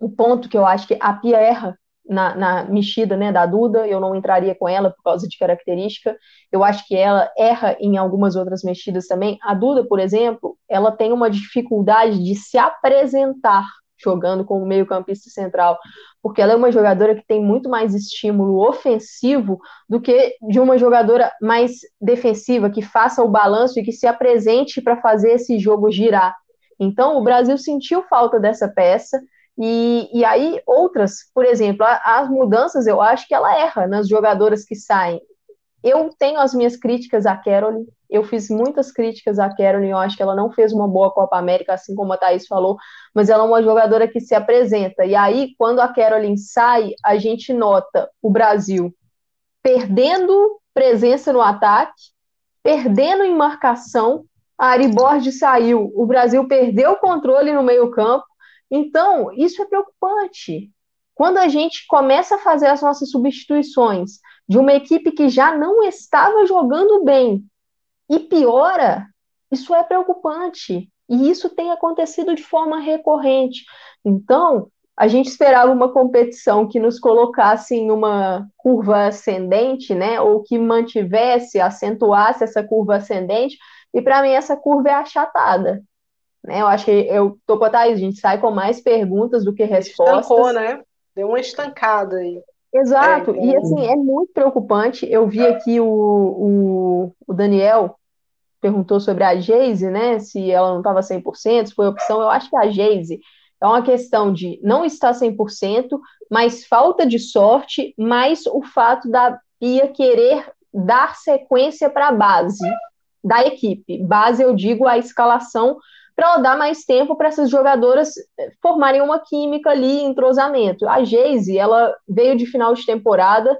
o ponto que eu acho que a Pia erra na, na, mexida né, da Duda, eu não entraria com ela por causa de característica. Eu acho que ela erra em algumas outras mexidas também. A Duda, por exemplo, ela tem uma dificuldade de se apresentar jogando como meio-campista central, porque ela é uma jogadora que tem muito mais estímulo ofensivo do que de uma jogadora mais defensiva, que faça o balanço e que se apresente para fazer esse jogo girar. Então, o Brasil sentiu falta dessa peça e, e aí, outras, por exemplo, as mudanças, eu acho que ela erra nas jogadoras que saem. Eu tenho as minhas críticas à Caroline, eu fiz muitas críticas à Caroline, eu acho que ela não fez uma boa Copa América, assim como a Thaís falou, mas ela é uma jogadora que se apresenta. E aí, quando a Caroline sai, a gente nota o Brasil perdendo presença no ataque, perdendo em marcação. A Ari Borges saiu, o Brasil perdeu o controle no meio-campo então, isso é preocupante. Quando a gente começa a fazer as nossas substituições de uma equipe que já não estava jogando bem e piora, isso é preocupante. E isso tem acontecido de forma recorrente. Então, a gente esperava uma competição que nos colocasse em uma curva ascendente, né, ou que mantivesse, acentuasse essa curva ascendente, e para mim essa curva é achatada. Né? Eu acho que eu tô com a Thaís, a gente sai com mais perguntas do que respostas. Estancou, né? Deu uma estancada aí. Exato, é, então... e assim, é muito preocupante. Eu vi aqui o, o, o Daniel perguntou sobre a Geise, né? Se ela não estava 100%, se foi opção. Eu acho que a Geise é uma questão de não estar 100%, mas falta de sorte, mais o fato da Pia querer dar sequência para a base da equipe. Base, eu digo, a escalação para dar mais tempo para essas jogadoras eh, formarem uma química ali, entrosamento. A Geise, ela veio de final de temporada,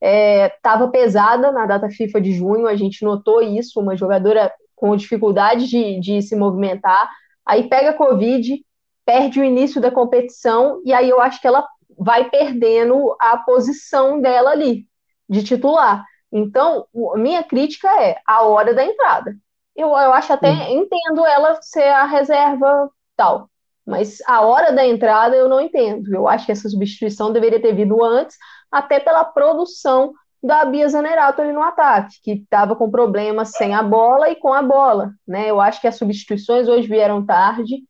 estava é, pesada na data FIFA de junho, a gente notou isso, uma jogadora com dificuldade de, de se movimentar, aí pega Covid, perde o início da competição, e aí eu acho que ela vai perdendo a posição dela ali, de titular. Então, minha crítica é a hora da entrada. Eu, eu acho até, entendo ela ser a reserva tal, mas a hora da entrada eu não entendo. Eu acho que essa substituição deveria ter vindo antes, até pela produção da Bia Zanerato ali no ataque, que estava com problemas sem a bola e com a bola, né? Eu acho que as substituições hoje vieram tarde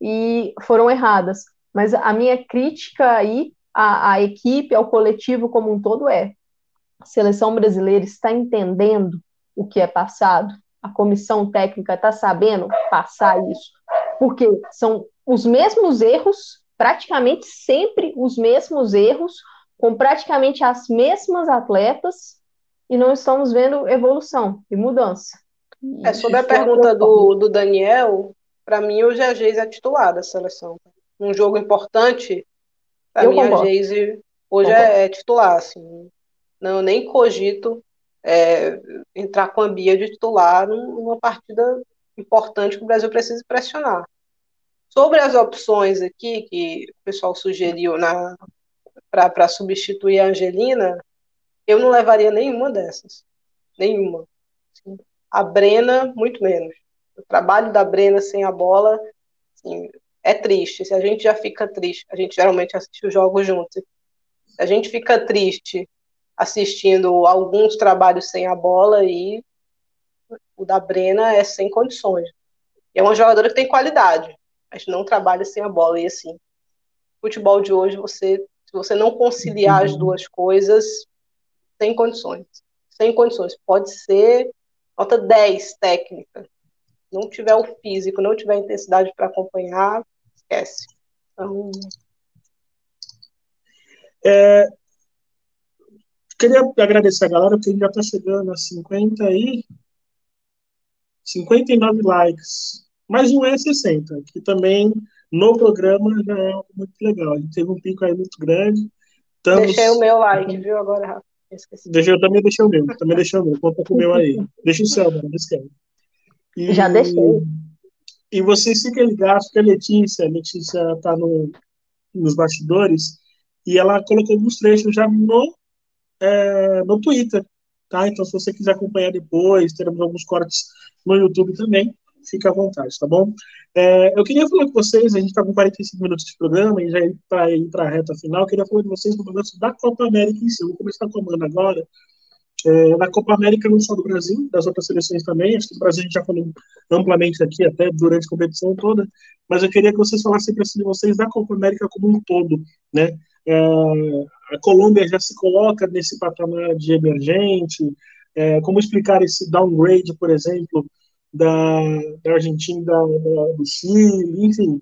e foram erradas. Mas a minha crítica aí à, à equipe, ao coletivo como um todo é: a seleção brasileira está entendendo o que é passado, a comissão técnica está sabendo passar isso, porque são os mesmos erros, praticamente sempre os mesmos erros, com praticamente as mesmas atletas, e não estamos vendo evolução e mudança. É, sobre a é pergunta do, do Daniel, para mim hoje a Geise é titular da seleção. Um jogo importante, para mim concordo. a Geise hoje é, é, titular. Assim. Não, nem cogito é, entrar com a Bia de titular numa partida importante que o Brasil precisa pressionar. Sobre as opções aqui que o pessoal sugeriu para substituir a Angelina, eu não levaria nenhuma dessas. Nenhuma. A Brena, muito menos. O trabalho da Brena sem a bola assim, é triste. Se a gente já fica triste, a gente geralmente assiste os jogos juntos. Se a gente fica triste assistindo alguns trabalhos sem a bola e o da Brena é sem condições. é uma jogadora que tem qualidade, mas não trabalha sem a bola. E assim, futebol de hoje, você, se você não conciliar as duas coisas, sem condições. Sem condições. Pode ser nota 10 técnica. não tiver o físico, não tiver intensidade para acompanhar, esquece. Então... É, queria agradecer a galera, porque já está chegando a 50 e 59 likes. Mas não é 60, que também no programa já é algo muito legal. A gente teve um pico aí muito grande. Estamos... Deixei o meu like, viu, agora, Rafa? Deixa, eu também deixei o meu, também deixei o meu, conta com o meu aí. Deixa o seu, não esquece. E, Já deixei. E vocês fiquem ligados que a Letícia, a Letícia está no, nos bastidores, e ela colocou alguns trechos já no, é, no Twitter, tá? Então, se você quiser acompanhar depois, teremos alguns cortes no YouTube também, fica à vontade, tá bom? É, eu queria falar com vocês, a gente está com 45 minutos de programa e já para ir para a reta final, eu queria falar com vocês do balanço da Copa América em si. Eu vou começar com a Amanda agora. É, na Copa América, não só do Brasil, das outras seleções também, acho que o Brasil a gente já falou amplamente aqui, até durante a competição toda, mas eu queria que vocês falassem para de vocês da Copa América como um todo, né? É, a Colômbia já se coloca nesse patamar de emergente, é, como explicar esse downgrade, por exemplo, da, da Argentina, da, do Chile, enfim.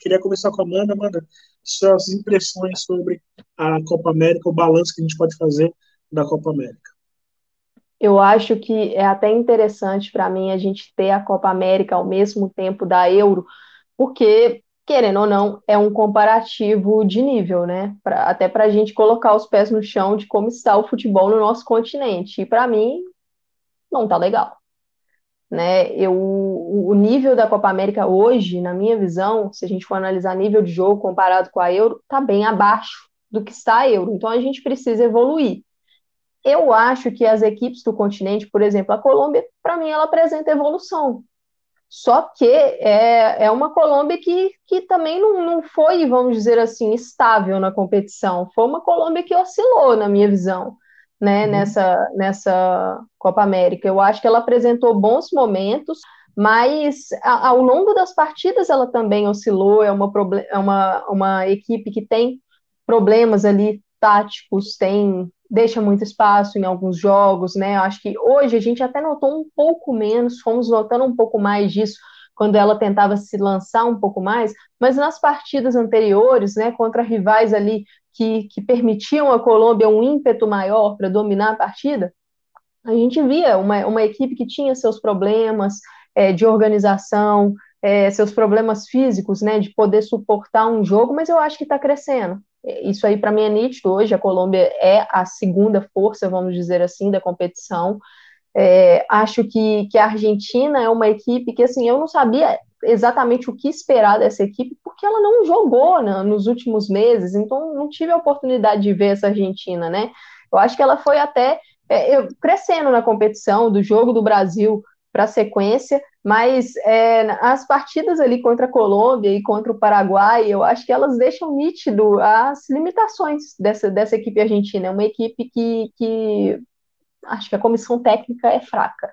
Queria começar com a Amanda. Amanda, suas impressões sobre a Copa América, o balanço que a gente pode fazer da Copa América. Eu acho que é até interessante para mim a gente ter a Copa América ao mesmo tempo da Euro, porque, querendo ou não, é um comparativo de nível, né? Pra, até para a gente colocar os pés no chão de como está o futebol no nosso continente. E para mim, não tá legal. Né? Eu, o nível da Copa América hoje, na minha visão, se a gente for analisar nível de jogo comparado com a Euro, está bem abaixo do que está a Euro. Então a gente precisa evoluir. Eu acho que as equipes do continente, por exemplo, a Colômbia, para mim, ela apresenta evolução. Só que é, é uma Colômbia que, que também não, não foi, vamos dizer assim, estável na competição. Foi uma Colômbia que oscilou, na minha visão, né, uhum. nessa, nessa Copa América. Eu acho que ela apresentou bons momentos, mas a, ao longo das partidas ela também oscilou. É uma, é uma, uma equipe que tem problemas ali táticos, tem deixa muito espaço em alguns jogos, né? Eu acho que hoje a gente até notou um pouco menos, fomos notando um pouco mais disso quando ela tentava se lançar um pouco mais, mas nas partidas anteriores, né, contra rivais ali que, que permitiam a Colômbia um ímpeto maior para dominar a partida, a gente via uma, uma equipe que tinha seus problemas é, de organização, é, seus problemas físicos, né, de poder suportar um jogo, mas eu acho que está crescendo. Isso aí para mim é nítido hoje. A Colômbia é a segunda força, vamos dizer assim, da competição. É, acho que, que a Argentina é uma equipe que assim eu não sabia exatamente o que esperar dessa equipe porque ela não jogou né, nos últimos meses, então não tive a oportunidade de ver essa Argentina, né? Eu acho que ela foi até é, eu, crescendo na competição do jogo do Brasil para a sequência, mas é, as partidas ali contra a Colômbia e contra o Paraguai, eu acho que elas deixam nítido as limitações dessa, dessa equipe argentina. É uma equipe que, que acho que a comissão técnica é fraca.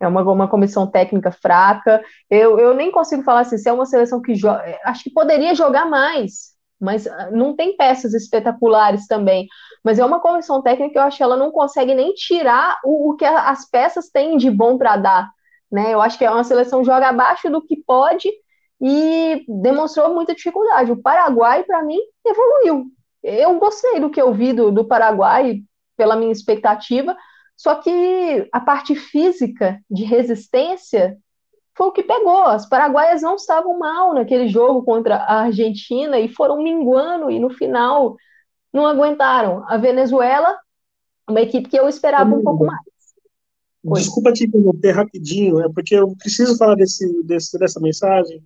É uma, uma comissão técnica fraca. Eu, eu nem consigo falar assim, se é uma seleção que joga. Acho que poderia jogar mais, mas ah, não tem peças espetaculares também. Mas é uma comissão técnica que eu acho que ela não consegue nem tirar o, o que as peças têm de bom para dar. Né? Eu acho que é uma seleção joga abaixo do que pode e demonstrou muita dificuldade. O Paraguai, para mim, evoluiu. Eu gostei do que eu vi do, do Paraguai, pela minha expectativa, só que a parte física de resistência foi o que pegou. As paraguaias não estavam mal naquele jogo contra a Argentina e foram minguando, e no final não aguentaram. A Venezuela, uma equipe que eu esperava um pouco mais. Desculpa te interromper rapidinho, é porque eu preciso falar desse, desse dessa mensagem.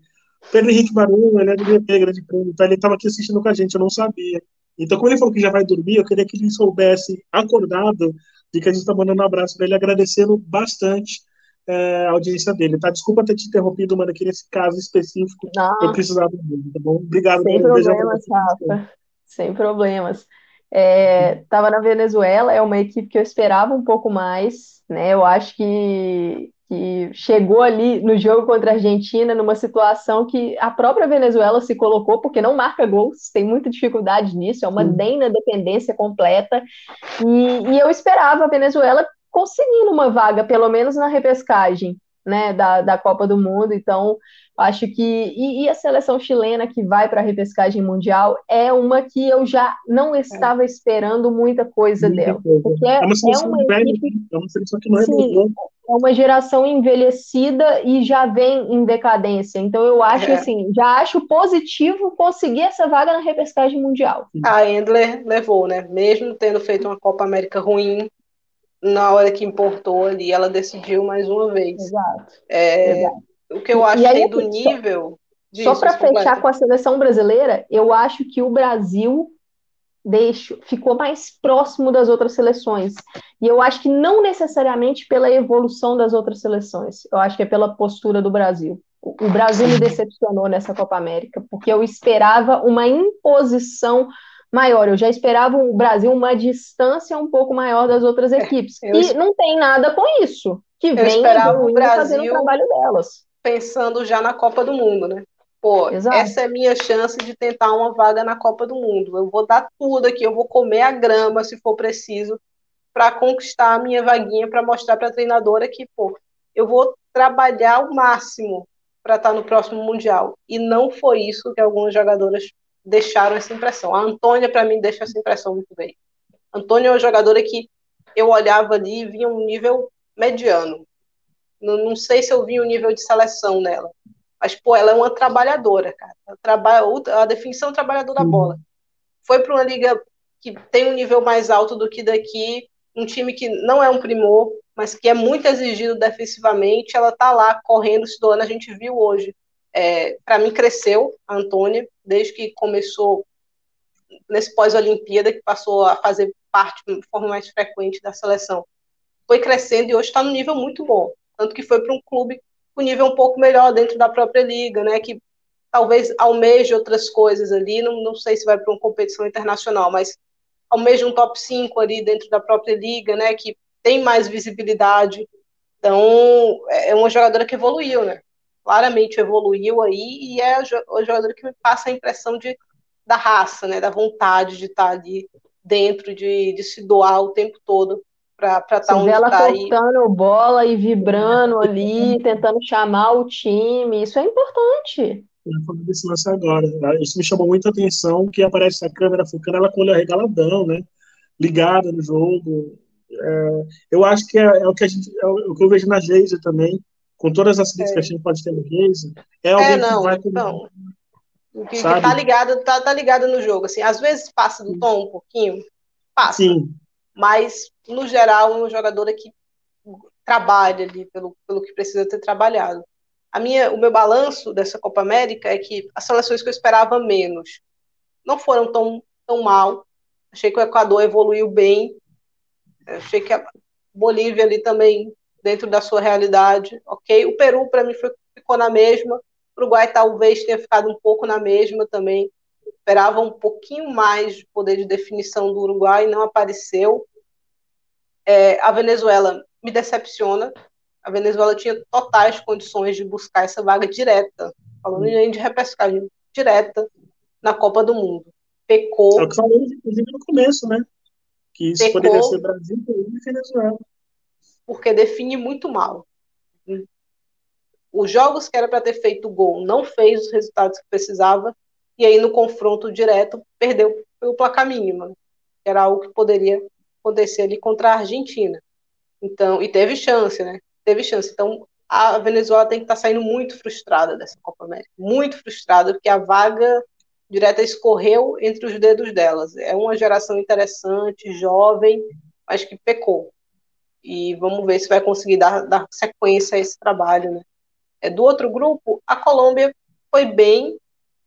Pedro Henrique Barulho, ele é do GP, grande prêmio, então ele estava aqui assistindo com a gente, eu não sabia. Então, como ele falou que já vai dormir, eu queria que ele soubesse, acordado, de que a gente está mandando um abraço para ele, agradecendo bastante é, a audiência dele, tá? Desculpa ter te interrompido, mano, aqui nesse caso específico, não. eu precisava dele, tá bom? Obrigado. Sem problemas, Rafa. Sem problemas. Estava é, na Venezuela, é uma equipe que eu esperava um pouco mais, né? Eu acho que, que chegou ali no jogo contra a Argentina numa situação que a própria Venezuela se colocou, porque não marca gols, tem muita dificuldade nisso, é uma DENA dependência completa. E, e eu esperava a Venezuela conseguindo uma vaga, pelo menos na repescagem. né, da, da Copa do Mundo, então acho que e, e a seleção chilena que vai para a repescagem mundial é uma que eu já não estava é. esperando muita coisa muita dela, coisa. porque é, uma, é uma velha, equipe, é uma seleção que não é sim, é uma geração envelhecida e já vem em decadência, então eu acho é. assim, já acho positivo conseguir essa vaga na repescagem mundial. A Endler levou, né, mesmo tendo feito uma Copa América ruim, na hora que importou ali, ela decidiu mais uma vez. Exato. É, Exato. O que eu achei aí, do nível. Só, só para fechar com a seleção brasileira, eu acho que o Brasil deixo, ficou mais próximo das outras seleções. E eu acho que não necessariamente pela evolução das outras seleções, eu acho que é pela postura do Brasil. O Brasil me decepcionou nessa Copa América, porque eu esperava uma imposição maior. Eu já esperava o Brasil uma distância um pouco maior das outras é, equipes. É, e não tem nada com isso. Que vem o Brasil fazendo o trabalho delas. Pensando já na Copa do Mundo, né? Pô, Exato. essa é a minha chance de tentar uma vaga na Copa do Mundo. Eu vou dar tudo aqui, eu vou comer a grama se for preciso para conquistar a minha vaguinha para mostrar para a treinadora que, pô, eu vou trabalhar o máximo para estar tá no próximo mundial. E não foi isso que algumas jogadoras deixaram essa impressão. A Antônia, para mim, deixa essa impressão muito bem. A Antônia é uma jogadora que eu olhava ali e via um nível mediano. Não, não sei se eu vi um nível de seleção nela. Mas, pô, ela é uma trabalhadora, cara. Ela trabalha, a definição trabalhadora da bola. Foi para uma liga que tem um nível mais alto do que daqui, um time que não é um primor, mas que é muito exigido defensivamente. Ela tá lá correndo, se doando. A gente viu hoje é, para mim cresceu a Antônia desde que começou nesse pós-Olimpíada que passou a fazer parte de forma mais frequente da seleção. Foi crescendo e hoje está no nível muito bom, tanto que foi para um clube com nível um pouco melhor dentro da própria liga, né? Que talvez almeje outras coisas ali, não, não sei se vai para uma competição internacional, mas almeja um top 5 ali dentro da própria liga, né? Que tem mais visibilidade. Então, é, é uma jogadora que evoluiu, né? Claramente evoluiu aí e é o jogador que me passa a impressão de, da raça, né, da vontade de estar ali dentro, de, de se doar o tempo todo para estar tá onde ela está. cortando bola e vibrando ali, tentando chamar o time, isso é importante. Eu falei desse lance agora. Isso me chamou muita atenção, que aparece a câmera focando ela com o olho arregaladão, né? Ligada no jogo. É, eu acho que é, é, o que a gente, é o que eu vejo na Geisa também com todas as críticas é. que a gente pode ter no case, é alguém é, não, que vai não. Que, que tá ligado, tá, tá ligado no jogo, assim, às vezes passa do tom um pouquinho, passa. Sim. Mas, no geral, é um jogador que trabalha ali pelo, pelo que precisa ter trabalhado. A minha, o meu balanço dessa Copa América é que as seleções que eu esperava menos não foram tão, tão mal. Achei que o Equador evoluiu bem. Achei que a Bolívia ali também dentro da sua realidade, ok? O Peru, para mim, foi, ficou na mesma. O Uruguai talvez tenha ficado um pouco na mesma também. Esperava um pouquinho mais de poder de definição do Uruguai, não apareceu. É, a Venezuela me decepciona. A Venezuela tinha totais condições de buscar essa vaga direta, falando em de repescagem direta na Copa do Mundo. Pecou. É o que falamos, inclusive, no começo, né? Que isso pecou, poderia ser Brasil, Peru e Venezuela porque define muito mal. Os jogos que era para ter feito gol não fez os resultados que precisava, e aí no confronto direto perdeu pelo placar mínimo, que era algo que poderia acontecer ali contra a Argentina. Então, e teve chance, né? Teve chance. Então, a Venezuela tem que estar tá saindo muito frustrada dessa Copa América, muito frustrada, porque a vaga direta escorreu entre os dedos delas. É uma geração interessante, jovem, mas que pecou e vamos ver se vai conseguir dar, dar sequência a esse trabalho. Né? É, do outro grupo, a Colômbia foi bem,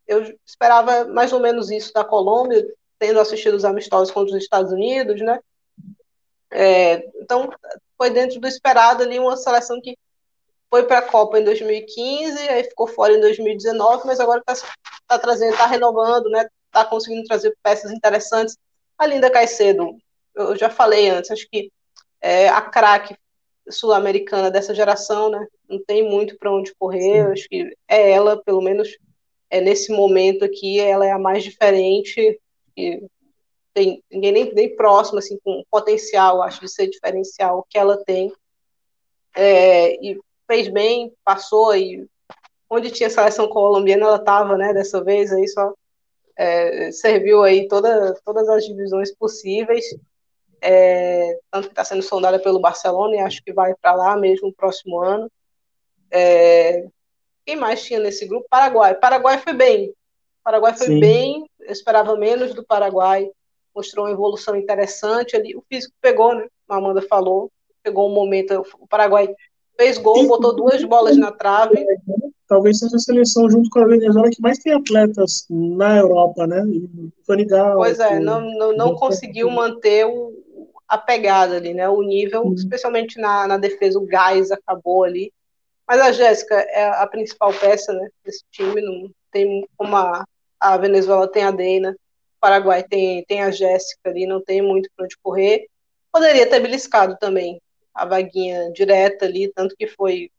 eu esperava mais ou menos isso da Colômbia, tendo assistido os amistosos contra os Estados Unidos, né? É, então, foi dentro do esperado ali uma seleção que foi para a Copa em 2015, aí ficou fora em 2019, mas agora está tá trazendo, está renovando, né? Está conseguindo trazer peças interessantes. A Linda Caicedo, eu já falei antes, acho que é a craque sul-americana dessa geração, né? Não tem muito para onde correr. Acho que é ela, pelo menos é nesse momento aqui, ela é a mais diferente. E tem ninguém nem, nem próximo, assim, com potencial, acho, de ser diferencial que ela tem. É, e fez bem, passou e onde tinha seleção colombiana ela estava, né? Dessa vez aí só é, serviu aí toda, todas as divisões possíveis. É, tanto que está sendo sondada pelo Barcelona e acho que vai para lá mesmo no próximo ano. É, quem mais tinha nesse grupo? Paraguai. Paraguai foi bem. Paraguai foi Sim. bem. Eu esperava menos do Paraguai. Mostrou uma evolução interessante ali. O físico pegou, né? A Amanda falou. Pegou um momento. O Paraguai fez gol, Sim. botou duas bolas na trave. Talvez seja a seleção junto com a Venezuela que mais tem atletas na Europa, né? Foi legal. Pois é, não, não, não conseguiu manter o, a pegada ali, né? O nível, uhum. especialmente na, na defesa, o gás acabou ali. Mas a Jéssica é a principal peça né, desse time, não tem como a, a Venezuela tem a Deina, o Paraguai tem, tem a Jéssica ali, não tem muito para onde correr. Poderia ter beliscado também a vaguinha direta ali, tanto que foi,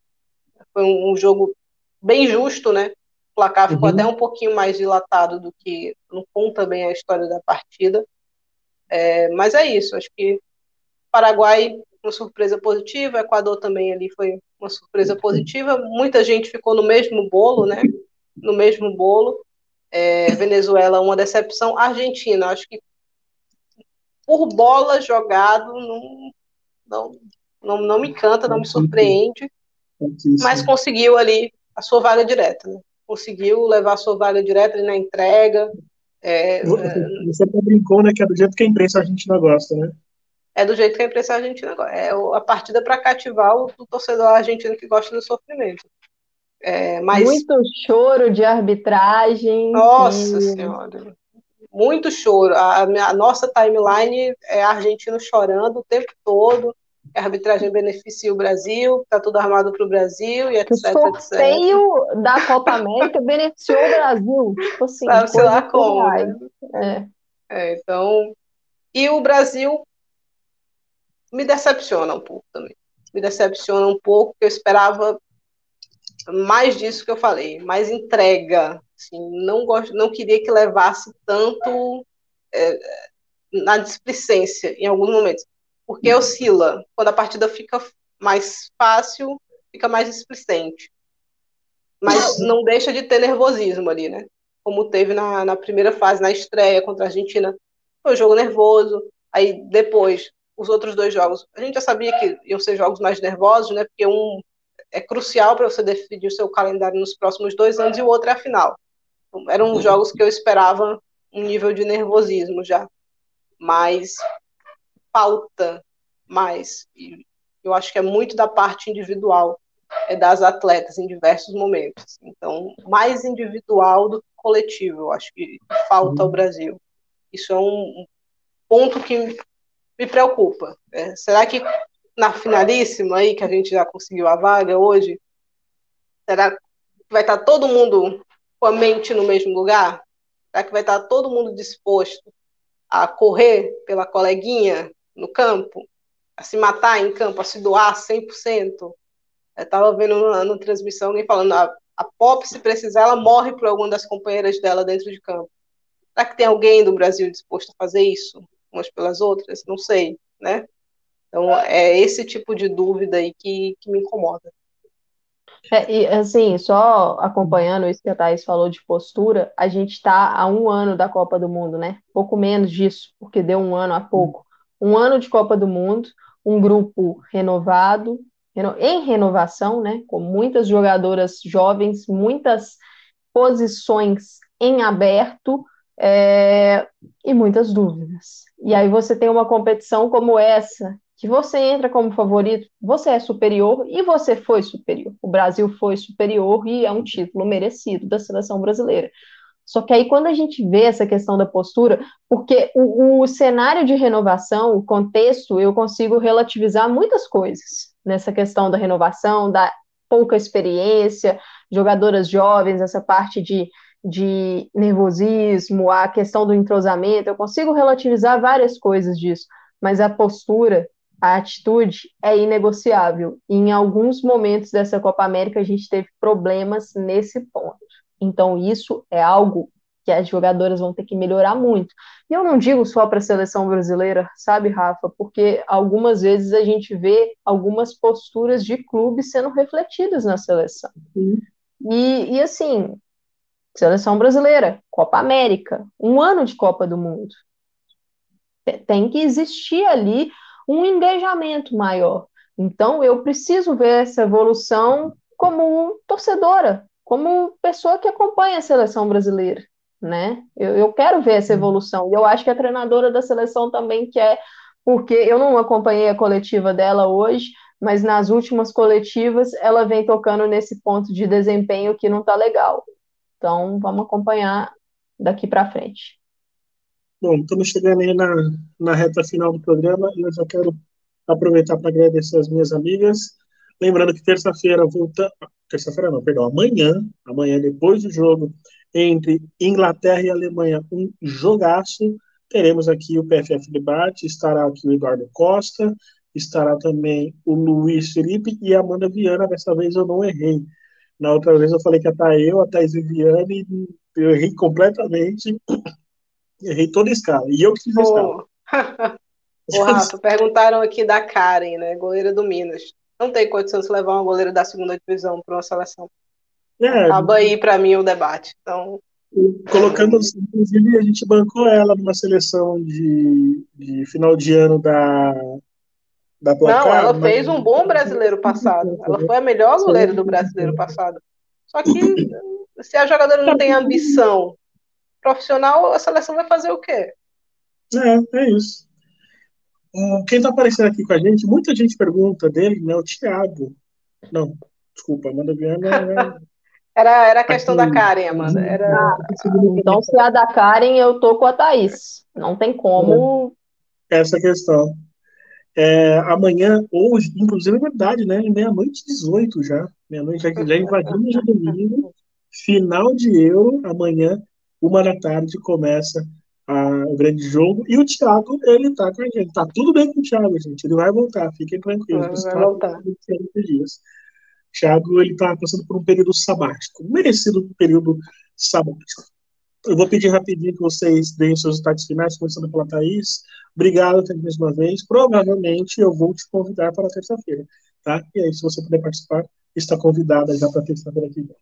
foi um, um jogo bem justo, né? O placar ficou uhum. até um pouquinho mais dilatado do que não conta bem a história da partida. É, mas é isso, acho que Paraguai, uma surpresa positiva, Equador também ali foi uma surpresa positiva. Muita gente ficou no mesmo bolo, né? No mesmo bolo. É, Venezuela, uma decepção. Argentina, acho que por bola jogado, não, não, não, não me canta, não me surpreende, mas conseguiu ali a sua vaga direta, né? Conseguiu levar a sua vaga direta ali na entrega, é, você até brincou, né, que é do jeito que a imprensa argentina gosta, né? É do jeito que a imprensa argentina gosta. É a partida para cativar o, o, torcedor argentino que gosta do sofrimento. É, mas... Muito choro de arbitragem. Nossa e... Senhora. Muito choro. A, a, nossa timeline é argentino chorando o tempo todo a arbitragem beneficia o Brasil, está tudo armado para o Brasil e etc. O sorteio etc. da Copa América beneficiou o Brasil. Tipo assim, Sabe, sei lá como. Né? É. É, então, e o Brasil me decepciona um pouco também. Me decepciona um pouco, porque eu esperava mais disso que eu falei, mais entrega. Assim, não, gosto, não queria que levasse tanto é, na displicência em alguns momentos porque oscila. Quando a partida fica mais fácil, fica mais displicente. Mas não deixa de ter nervosismo ali, né? Como teve na, na primeira fase, na estreia contra a Argentina. Foi um jogo nervoso. Aí depois, os outros dois jogos, a gente já sabia que iam ser jogos mais nervosos, né? Porque um é crucial para você definir o seu calendário nos próximos dois anos e o outro é a final. Então, eram jogos que eu esperava um nível de nervosismo já. Mas falta mais. E eu acho que é muito da parte individual é das atletas em diversos momentos. Então, mais individual do que coletivo, eu acho que falta ao Brasil. Isso é um ponto que me preocupa. É, será que na finalíssima aí, que a gente já conseguiu a vaga hoje, será que vai estar todo mundo com a mente no mesmo lugar? Será que vai estar todo mundo disposto a correr pela coleguinha no campo, a se matar em campo, a se doar 100%. Eu estava vendo na, transmissão alguém falando, a, a Pop, se precisar, ela morre por alguma das companheiras dela dentro de campo. Será que tem alguém do Brasil disposto a fazer isso, umas pelas outras? Não sei, né? Então, é esse tipo de dúvida aí que, que me incomoda. É, e assim, só acompanhando isso que a Thaís falou de postura, a gente está há um ano da Copa do Mundo, né? Pouco menos disso, porque deu um ano há pouco. Um ano de Copa do Mundo, um grupo renovado, em renovação, né, com muitas jogadoras jovens, muitas posições em aberto é, e muitas dúvidas. E aí você tem uma competição como essa, que você entra como favorito, você é superior e você foi superior. O Brasil foi superior e é um título merecido da seleção brasileira. Só que aí, quando a gente vê essa questão da postura, porque o, o, cenário de renovação, o contexto, eu consigo relativizar muitas coisas nessa questão da renovação, da pouca experiência, jogadoras jovens, essa parte de, de nervosismo, a questão do entrosamento, eu consigo relativizar várias coisas disso, mas a postura, a atitude é inegociável. E em alguns momentos dessa Copa América, a gente teve problemas nesse ponto. Então, isso é algo que as jogadoras vão ter que melhorar muito. E eu não digo só para a seleção brasileira, sabe, Rafa? Porque algumas vezes a gente vê algumas posturas de clubes sendo refletidas na seleção. E, e assim, seleção brasileira, Copa América, um ano de Copa do Mundo. Tem que existir ali um engajamento maior. Então, eu preciso ver essa evolução como torcedora, como pessoa que acompanha a seleção brasileira, né? Eu, eu quero ver essa evolução. E eu acho que a treinadora da seleção também quer, porque eu não acompanhei a coletiva dela hoje, mas nas últimas coletivas ela vem tocando nesse ponto de desempenho que não está legal. Então, vamos acompanhar daqui para frente. Bom, estamos chegando aí na, na reta final do programa e eu já quero aproveitar para agradecer as minhas amigas. Lembrando que terça-feira volta. Terça-feira não, perdão, amanhã, amanhã, depois do jogo entre Inglaterra e Alemanha, um jogaço. Teremos aqui o PFF Debate, estará aqui o Eduardo Costa, estará também o Luiz Felipe e a Amanda Viana. Dessa vez eu não errei. Na outra vez eu falei que ia estar eu, a Thais Viviane, e eu errei completamente. *coughs* Errei toda a escala. E eu que fiz a escala. *laughs* Ô, Rafa, perguntaram aqui da Karen, né? Goleira do Minas. Não tem condição de levar uma goleira da segunda divisão para uma seleção. É, Acaba aí para mim o debate. Então. Colocando, inclusive, a gente bancou ela numa seleção de, de final de ano da, da placar, Não, ela fez um bom brasileiro passado. *laughs* Ela foi a melhor goleira do brasileiro passado. Só que se a jogadora não tem ambição profissional, a seleção vai fazer o quê? É, é isso. Quem está aparecendo aqui com a gente, muita gente pergunta dele, né? O Thiago. Não, desculpa, Amanda Viana. É... *laughs* era, era a questão aqui, da Karen, Amanda. Era... Ah, então, se é a da Karen, eu tô com a Thaís. Não tem como. Essa questão. É, amanhã, hoje, inclusive é verdade, né? Meia-noite 18 já. Meia-noite já, já invadimos o domingo. Final de euro, amanhã, uma da tarde, começa a, o grande jogo. E o Thiago, ele tá com a gente. Tá tudo bem com o Thiago, gente. Ele vai voltar, fiquem tranquilos. Vai, vai voltar. Dias. O Thiago, ele tá passando por um período sabático. Merecido período sabático. Eu vou pedir rapidinho que vocês deem seus destaques finais, começando pela Thaís. Obrigado mais uma vez. Provavelmente eu vou te convidar para terça-feira, tá? E aí, se você puder participar, está convidada já para terça-feira que vem.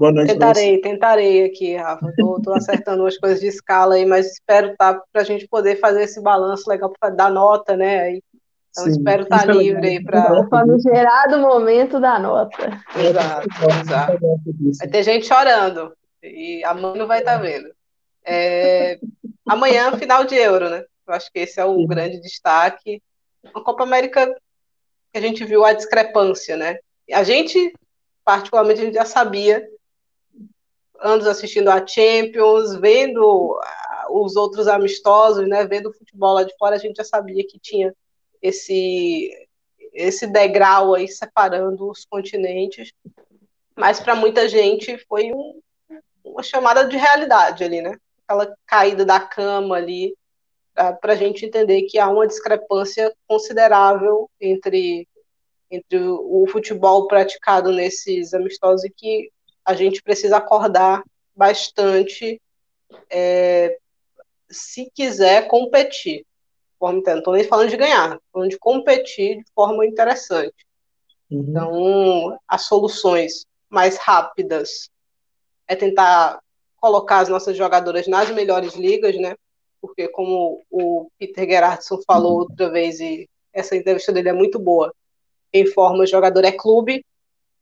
Boa noite. Tentarei, tentarei aqui, Rafa. Estou acertando umas coisas de escala aí, mas espero tá, para a gente poder fazer esse balanço legal para dar nota, né? Aí, então Sim, espero estar tá livre aí para. O gerado momento da nota. Exato, *laughs* exato. Vai ter gente chorando e a mãe não vai estar tá vendo. É, amanhã, final de Euro, né? Eu acho que esse é o Sim. grande destaque. A Copa América que a gente viu a discrepância, né? A gente, particularmente, a gente já sabia anos assistindo a Champions, vendo ah, os outros amistosos, né, vendo o futebol lá de fora, a gente já sabia que tinha esse esse degrau aí separando os continentes, mas para muita gente foi um, uma chamada de realidade ali, né? Aquela caída da cama ali, para a gente entender que há uma discrepância considerável entre entre o, o futebol praticado nesses amistosos e que a gente precisa acordar bastante é, se quiser competir. Não estou nem falando de ganhar, estou falando de competir de forma interessante. Uhum. Então, as soluções mais rápidas é tentar colocar as nossas jogadoras nas melhores ligas, né? Porque, como o Peter Gerardson falou uhum. outra vez, e essa entrevista dele é muito boa, quem forma jogador é clube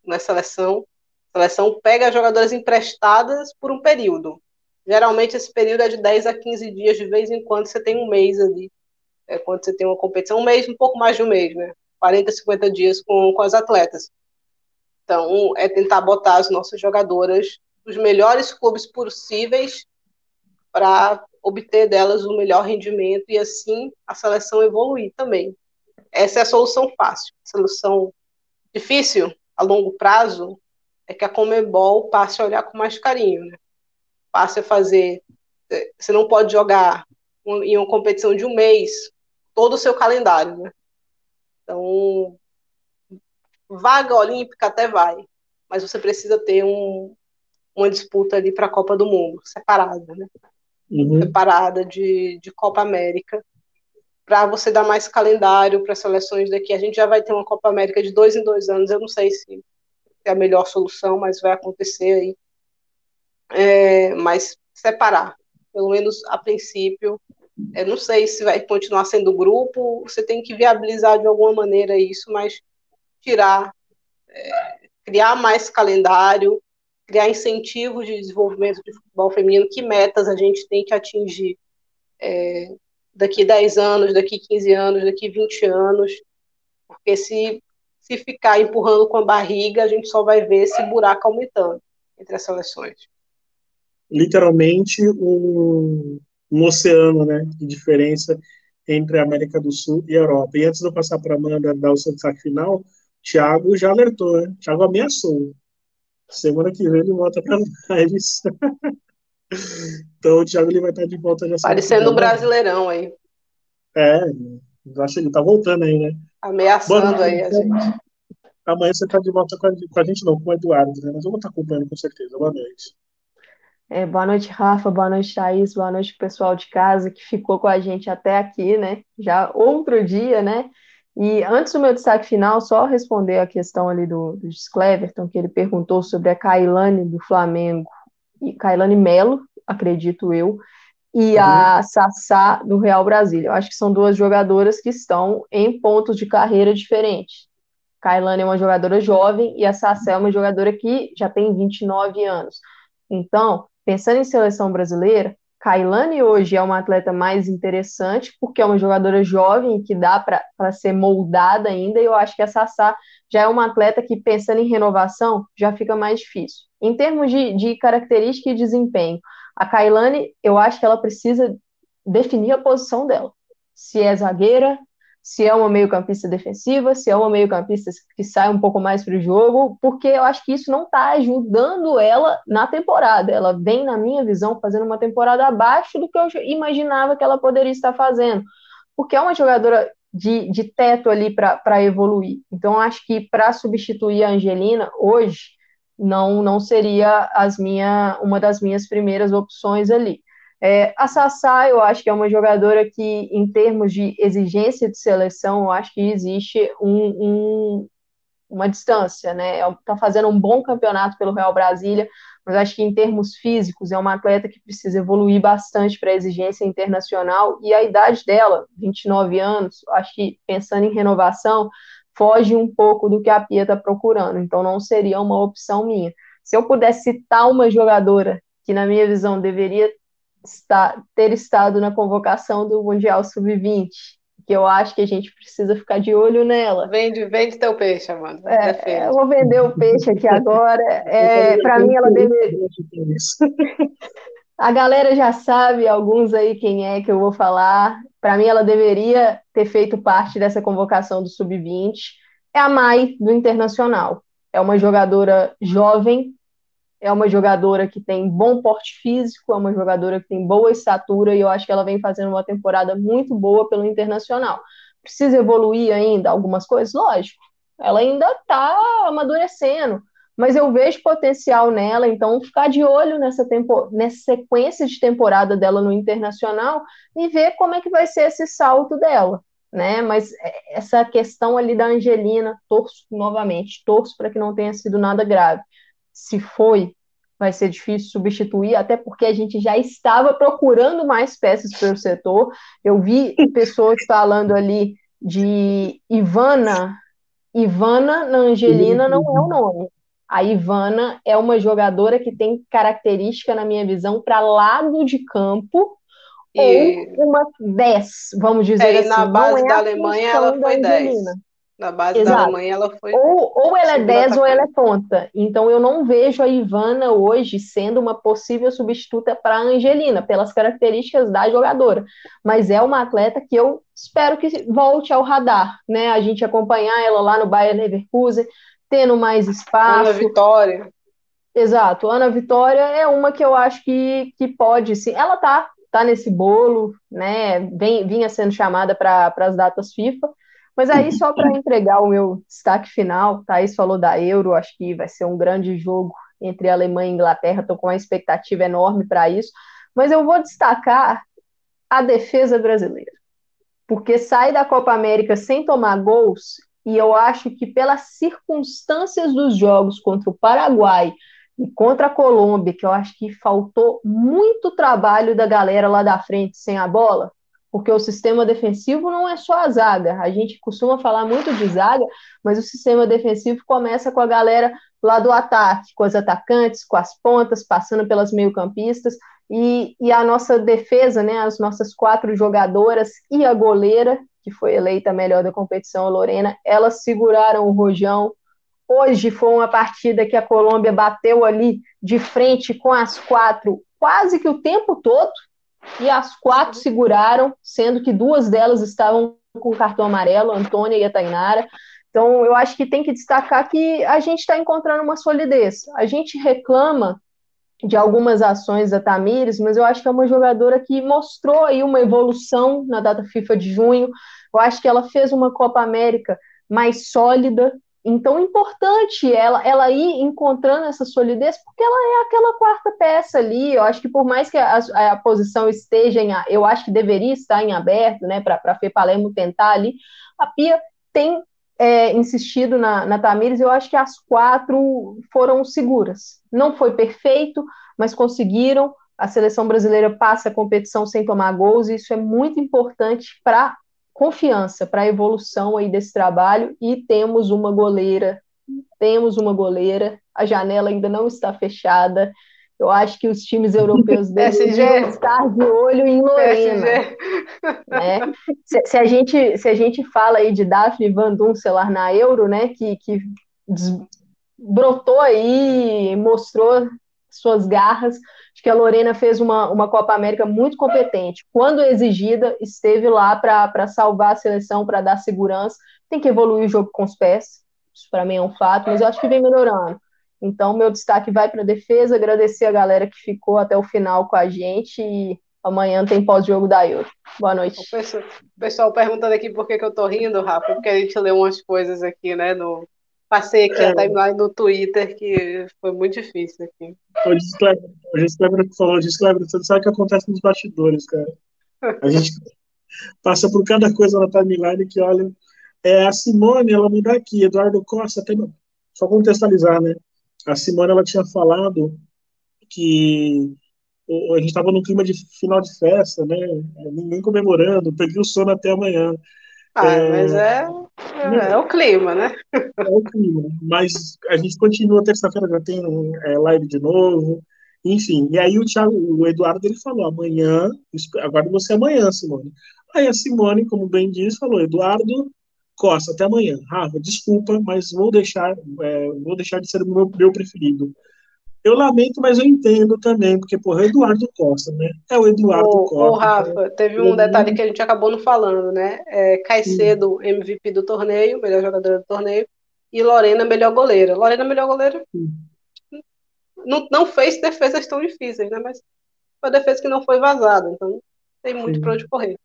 na seleção, a seleção pega jogadoras emprestadas por um período. Geralmente esse período é de 10 a 15 dias, de vez em quando você tem um mês ali. É quando você tem uma competição, um mês, um pouco mais de um mês, né? 40, 50 dias com, com as atletas. Então, é tentar botar as nossas jogadoras nos melhores clubes possíveis para obter delas o melhor rendimento e assim a seleção evoluir também. Essa é a solução fácil. A solução difícil, a longo prazo, é que a Comebol passe a olhar com mais carinho, né? Passe a fazer. É, você não pode jogar em uma competição de um mês todo o seu calendário, né? Então, vaga olímpica até vai, mas você precisa ter um, uma disputa ali para a Copa do Mundo, separada, né? Uhum. Separada de, de Copa América, para você dar mais calendário para seleções daqui. A gente já vai ter uma Copa América de dois em dois anos, eu não sei se é a melhor solução, mas vai acontecer aí. É, mas separar, pelo menos a princípio. Eu não sei se vai continuar sendo grupo, você tem que viabilizar de alguma maneira isso, mas tirar, é, criar mais calendário, criar incentivos de desenvolvimento de futebol feminino, que metas a gente tem que atingir é, daqui 10 anos, daqui 15 anos, daqui 20 anos, porque se, se ficar empurrando com a barriga, a gente só vai ver esse buraco aumentando entre as seleções. Literalmente um, um oceano né, de diferença entre a América do Sul e a Europa. E antes de eu passar para a Amanda dar o seu destaque final, o Thiago já alertou, né? Thiago ameaçou. Semana que vem ele volta para lives. *laughs* então o Thiago ele vai estar de volta já. Parecendo um brasileirão aí. É, acho que ele tá voltando aí, né? Ameaçando aí a gente. Amanhã você tá de volta com a, com a, gente, não, com o Eduardo, né? Mas eu vou estar acompanhando com certeza. Boa noite. É, boa noite, Rafa. Boa noite, Thaís. Boa noite, pessoal de casa que ficou com a gente até aqui, né? Já outro dia, né? E antes do meu destaque final, só responder a questão ali do, do Cleverton, que ele perguntou sobre a Kailane do Flamengo, e Kailane Melo, acredito eu, e uhum. a Sassá do Real Brasília. Eu acho que são duas jogadoras que estão em pontos de carreira diferentes. Kailane é uma jogadora jovem e a Sassá é uma jogadora que já tem 29 anos. Então, pensando em seleção brasileira, Kailane hoje é uma atleta mais interessante, porque é uma jogadora jovem que dá para ser moldada ainda, e eu acho que a Sassá já é uma atleta que, pensando em renovação, já fica mais difícil. Em termos de, de característica e desempenho, a Kailane, eu acho que ela precisa definir a posição dela. Se é zagueira, se é uma meio-campista defensiva, se é uma meio-campista que sai um pouco mais para o jogo, porque eu acho que isso não está ajudando ela na temporada. Ela vem, na minha visão, fazendo uma temporada abaixo do que eu imaginava que ela poderia estar fazendo, porque é uma jogadora de, de teto ali para evoluir. Então, acho que para substituir a Angelina hoje não não seria as minha, uma das minhas primeiras opções ali. É, a Sassá, eu acho que é uma jogadora que, em termos de exigência de seleção, eu acho que existe um, um, uma distância, né? Está fazendo um bom campeonato pelo Real Brasília, mas acho que em termos físicos é uma atleta que precisa evoluir bastante para a exigência internacional e a idade dela, 29 anos, acho que pensando em renovação, foge um pouco do que a Pia está procurando, então não seria uma opção minha. Se eu pudesse citar uma jogadora que, na minha visão, deveria estar, ter estado na convocação do Mundial Sub-20, que eu acho que a gente precisa ficar de olho nela. Vende, vende teu peixe, Amanda. É, eu vou vender o peixe aqui agora. É, Para mim, ela deveria. *laughs* A galera já sabe, alguns aí quem é que eu vou falar. Para mim, ela deveria ter feito parte dessa convocação do Sub-20. É a Mai, do Internacional. É uma jogadora jovem, é uma jogadora que tem bom porte físico, é uma jogadora que tem boa estatura e eu acho que ela vem fazendo uma temporada muito boa pelo Internacional. Precisa evoluir ainda algumas coisas? Lógico, ela ainda está amadurecendo, mas eu vejo potencial nela, então ficar de olho nessa, tempo, nessa sequência de temporada dela no Internacional e ver como é que vai ser esse salto dela. Né? Mas é, essa questão ali da Angelina, torço novamente, torço para que não tenha sido nada grave se foi, vai ser difícil substituir, até porque a gente já estava procurando mais peças para o setor. Eu vi pessoas falando ali de Ivana. Ivana na Angelina não é o nome. A Ivana é uma jogadora que tem característica, na minha visão, para lado de campo e... ou uma 10, vamos dizer é, assim. Na base é da Alemanha ela foi 10. Na base Exato. da Alemanha, ela foi. Ou, ou ela é 10 ou ela é ponta. Então, eu não vejo a Ivana hoje sendo uma possível substituta para a Angelina, pelas características da jogadora. Mas é uma atleta que eu espero que volte ao radar, né? A gente acompanhar ela lá no Bayern Leverkusen, tendo mais espaço. Ana Vitória. Exato. Ana Vitória é uma que eu acho que, que pode, sim. Ela tá, tá nesse bolo, né? Vem, vinha sendo chamada para as datas FIFA mas aí, só para entregar o meu destaque final, Thaís falou da Euro, acho que vai ser um grande jogo entre Alemanha e Inglaterra, estou com uma expectativa enorme para isso, mas eu vou destacar a defesa brasileira, porque sai da Copa América sem tomar gols, e eu acho que pelas circunstâncias dos jogos contra o Paraguai e contra a Colômbia, que eu acho que faltou muito trabalho da galera lá da frente sem a bola, porque o sistema defensivo não é só a zaga. A gente costuma falar muito de zaga, mas o sistema defensivo começa com a galera lá do ataque, com os atacantes, com as pontas, passando pelas meio-campistas, e, e a nossa defesa, né, as nossas quatro jogadoras e a goleira, que foi eleita melhor da competição, Lorena, elas seguraram o rojão. Hoje foi uma partida que a Colômbia bateu ali de frente com as quatro quase que o tempo todo, e as quatro seguraram, sendo que duas delas estavam com cartão amarelo, a Antônia e a Tainara. Então, eu acho que tem que destacar que a gente está encontrando uma solidez. A gente reclama de algumas ações da Tamires, mas eu acho que é uma jogadora que mostrou aí uma evolução na data FIFA de junho. Eu acho que ela fez uma Copa América mais sólida, então, importante ela, ela ir encontrando essa solidez, porque ela é aquela quarta peça ali. Eu acho que por mais que a, a posição esteja em. Eu acho que deveria estar em aberto, né, para a Fê Palermo tentar ali. A Pia tem é, insistido na, na Tamires, eu acho que as quatro foram seguras. Não foi perfeito, mas conseguiram. A seleção brasileira passa a competição sem tomar gols, e isso é muito importante para confiança para a evolução aí desse trabalho e temos uma goleira, temos uma goleira, a janela ainda não está fechada. Eu acho que os times europeus *laughs* devem estar de olho em Lorena. Né? Se, se, a gente, se a gente fala aí de Daphne Van Duncelar na Euro, né, que, que brotou aí, mostrou suas garras, Acho que a Lorena fez uma, uma Copa América muito competente. Quando exigida, esteve lá para salvar a seleção, para dar segurança. Tem que evoluir o jogo com os pés. Isso para mim é um fato, mas eu acho que vem melhorando. Então, meu destaque vai para a defesa. Agradecer a galera que ficou até o final com a gente. E amanhã tem pós-jogo da Euro. Boa noite. O pessoal, perguntando aqui por que, que eu tô rindo, Rafa, porque a gente leu umas coisas aqui, né, no, Passei aqui é. a timeline no Twitter, que foi muito difícil aqui. O Disclever falou, Disclever, você sabe o que acontece nos bastidores, cara. A *laughs* gente passa por cada coisa na timeline que, olha, é, a Simone, ela me dá aqui, Eduardo Costa, até, só contextualizar, né? A Simone, ela tinha falado que a gente estava num clima de final de festa, né? Ninguém comemorando, peguei o sono até amanhã. Ah, é, mas é é, é, o clima, né? É o clima. Mas a gente continua terça-feira, já tem é, live de novo. Enfim, e aí o, Thiago, o Eduardo ele falou: amanhã, agora você amanhã, Simone. Aí a Simone, como bem diz, falou: Eduardo Costa, até amanhã. Rafa, desculpa, mas vou deixar, é, vou deixar de ser o meu, meu preferido. Eu lamento, mas eu entendo também, porque, porra, é o Eduardo Costa, né? É o Eduardo ô, Costa. Ô, Rafa, né? teve um detalhe que a gente acabou não falando, né? É, Caicedo, MVP do torneio, melhor jogadora do torneio, e Lorena, melhor goleira. Lorena, melhor goleira, não, não fez defesas tão difíceis, né? Mas foi uma defesa que não foi vazada, então tem muito para onde correr.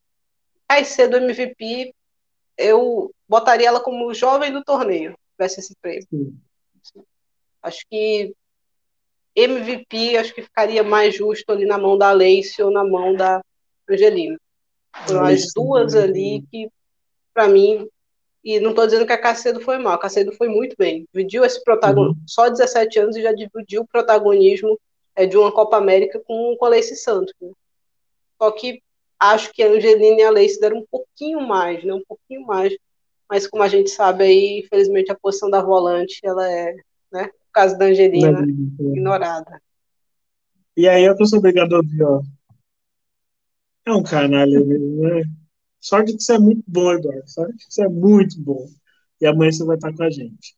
Caicedo, MVP, eu botaria ela como jovem do torneio, tivesse esse prêmio. Sim. Acho que MVP, acho que ficaria mais justo ali na mão da Leice ou na mão da Angelina. Foram as duas ali que, para mim, e não estou dizendo que a Cacedo foi mal, a Cacedo foi muito bem. Dividiu esse protagonismo, uhum. só 17 anos e já dividiu o protagonismo é, de uma Copa América com, com a Leice Santos. Né? Só que acho que a Angelina e a Leice deram um pouquinho mais, né? Um pouquinho mais. Mas como a gente sabe aí, infelizmente a posição da volante, ela é, né? Caso da Angelina, ignorada. E aí eu que sou obrigado a ouvir, ó. É um canalha mesmo, né? Sorte que você é muito bom, Eduardo. Sorte que você é muito bom. E amanhã você vai estar com a gente.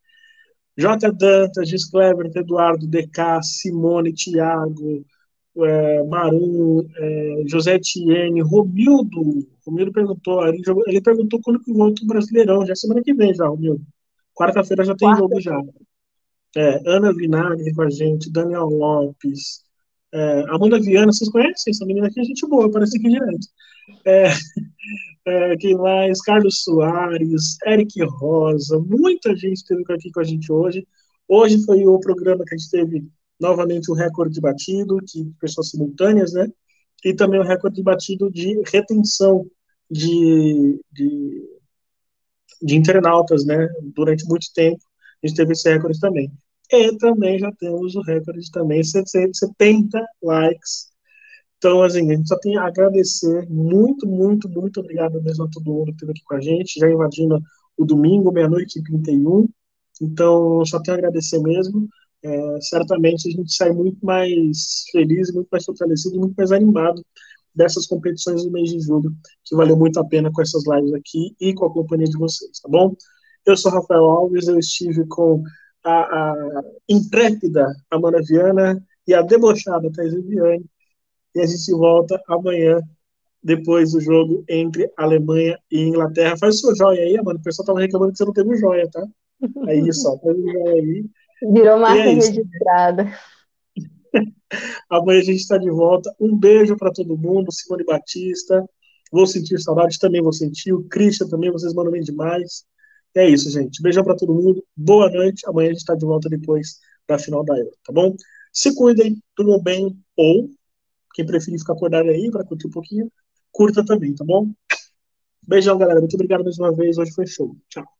J. Dantas, Gis Clever, Eduardo, DK, Simone, Thiago, é, Marum, é, José Tiene, Romildo. Romildo perguntou, ele, ele perguntou quando que volta o Brasileirão, já semana que vem já, Romildo. Quarta-feira já tem Quarta jogo já. É, Ana Vinagre com a gente, Daniel Lopes, é, Amanda Viana, vocês conhecem essa menina aqui? É gente boa, aparece aqui direto. É, *laughs* é, quem mais? Carlos Soares, Eric Rosa, muita gente esteve aqui com a gente hoje. Hoje foi o programa que a gente teve novamente o recorde batido de pessoas simultâneas, né? E também o recorde batido de retenção de, de, de internautas, né? Durante muito tempo, a gente teve esse recorde também. E também já temos o recorde também, 70 likes. Então, assim, a gente só tem a agradecer. Muito, muito, muito obrigado mesmo a todo mundo que esteve aqui com a gente, já invadindo o domingo, meia-noite e 31. Então, só tenho a agradecer mesmo. É, certamente a gente sai muito mais feliz, muito mais fortalecido, muito mais animado dessas competições do mês de julho, que valeu muito a pena com essas lives aqui e com a companhia de vocês, tá bom? Eu sou Rafael Alves, eu estive com a, a intrépida Amanda Viana e a debochada Thais Viviane, e a gente volta amanhã, depois do jogo entre Alemanha e Inglaterra. Faz o seu joia aí, Amanda, o pessoal tava reclamando que você não teve o joia, tá? É isso, ó, faz o joia aí. Virou marca é registrada. Amanhã a gente está de volta. Um beijo para todo mundo. Simone Batista. Vou sentir saudade, também vou sentir. O Christian também, vocês mandam bem demais. É isso, gente. Beijão para todo mundo. Boa noite. Amanhã a gente está de volta depois da final da Euro, tá bom? Se cuidem, tudo bem. Ou, quem preferir ficar acordado aí para curtir um pouquinho, curta também, tá bom? Beijão, galera. Muito obrigado mais uma vez. Hoje foi show. Tchau.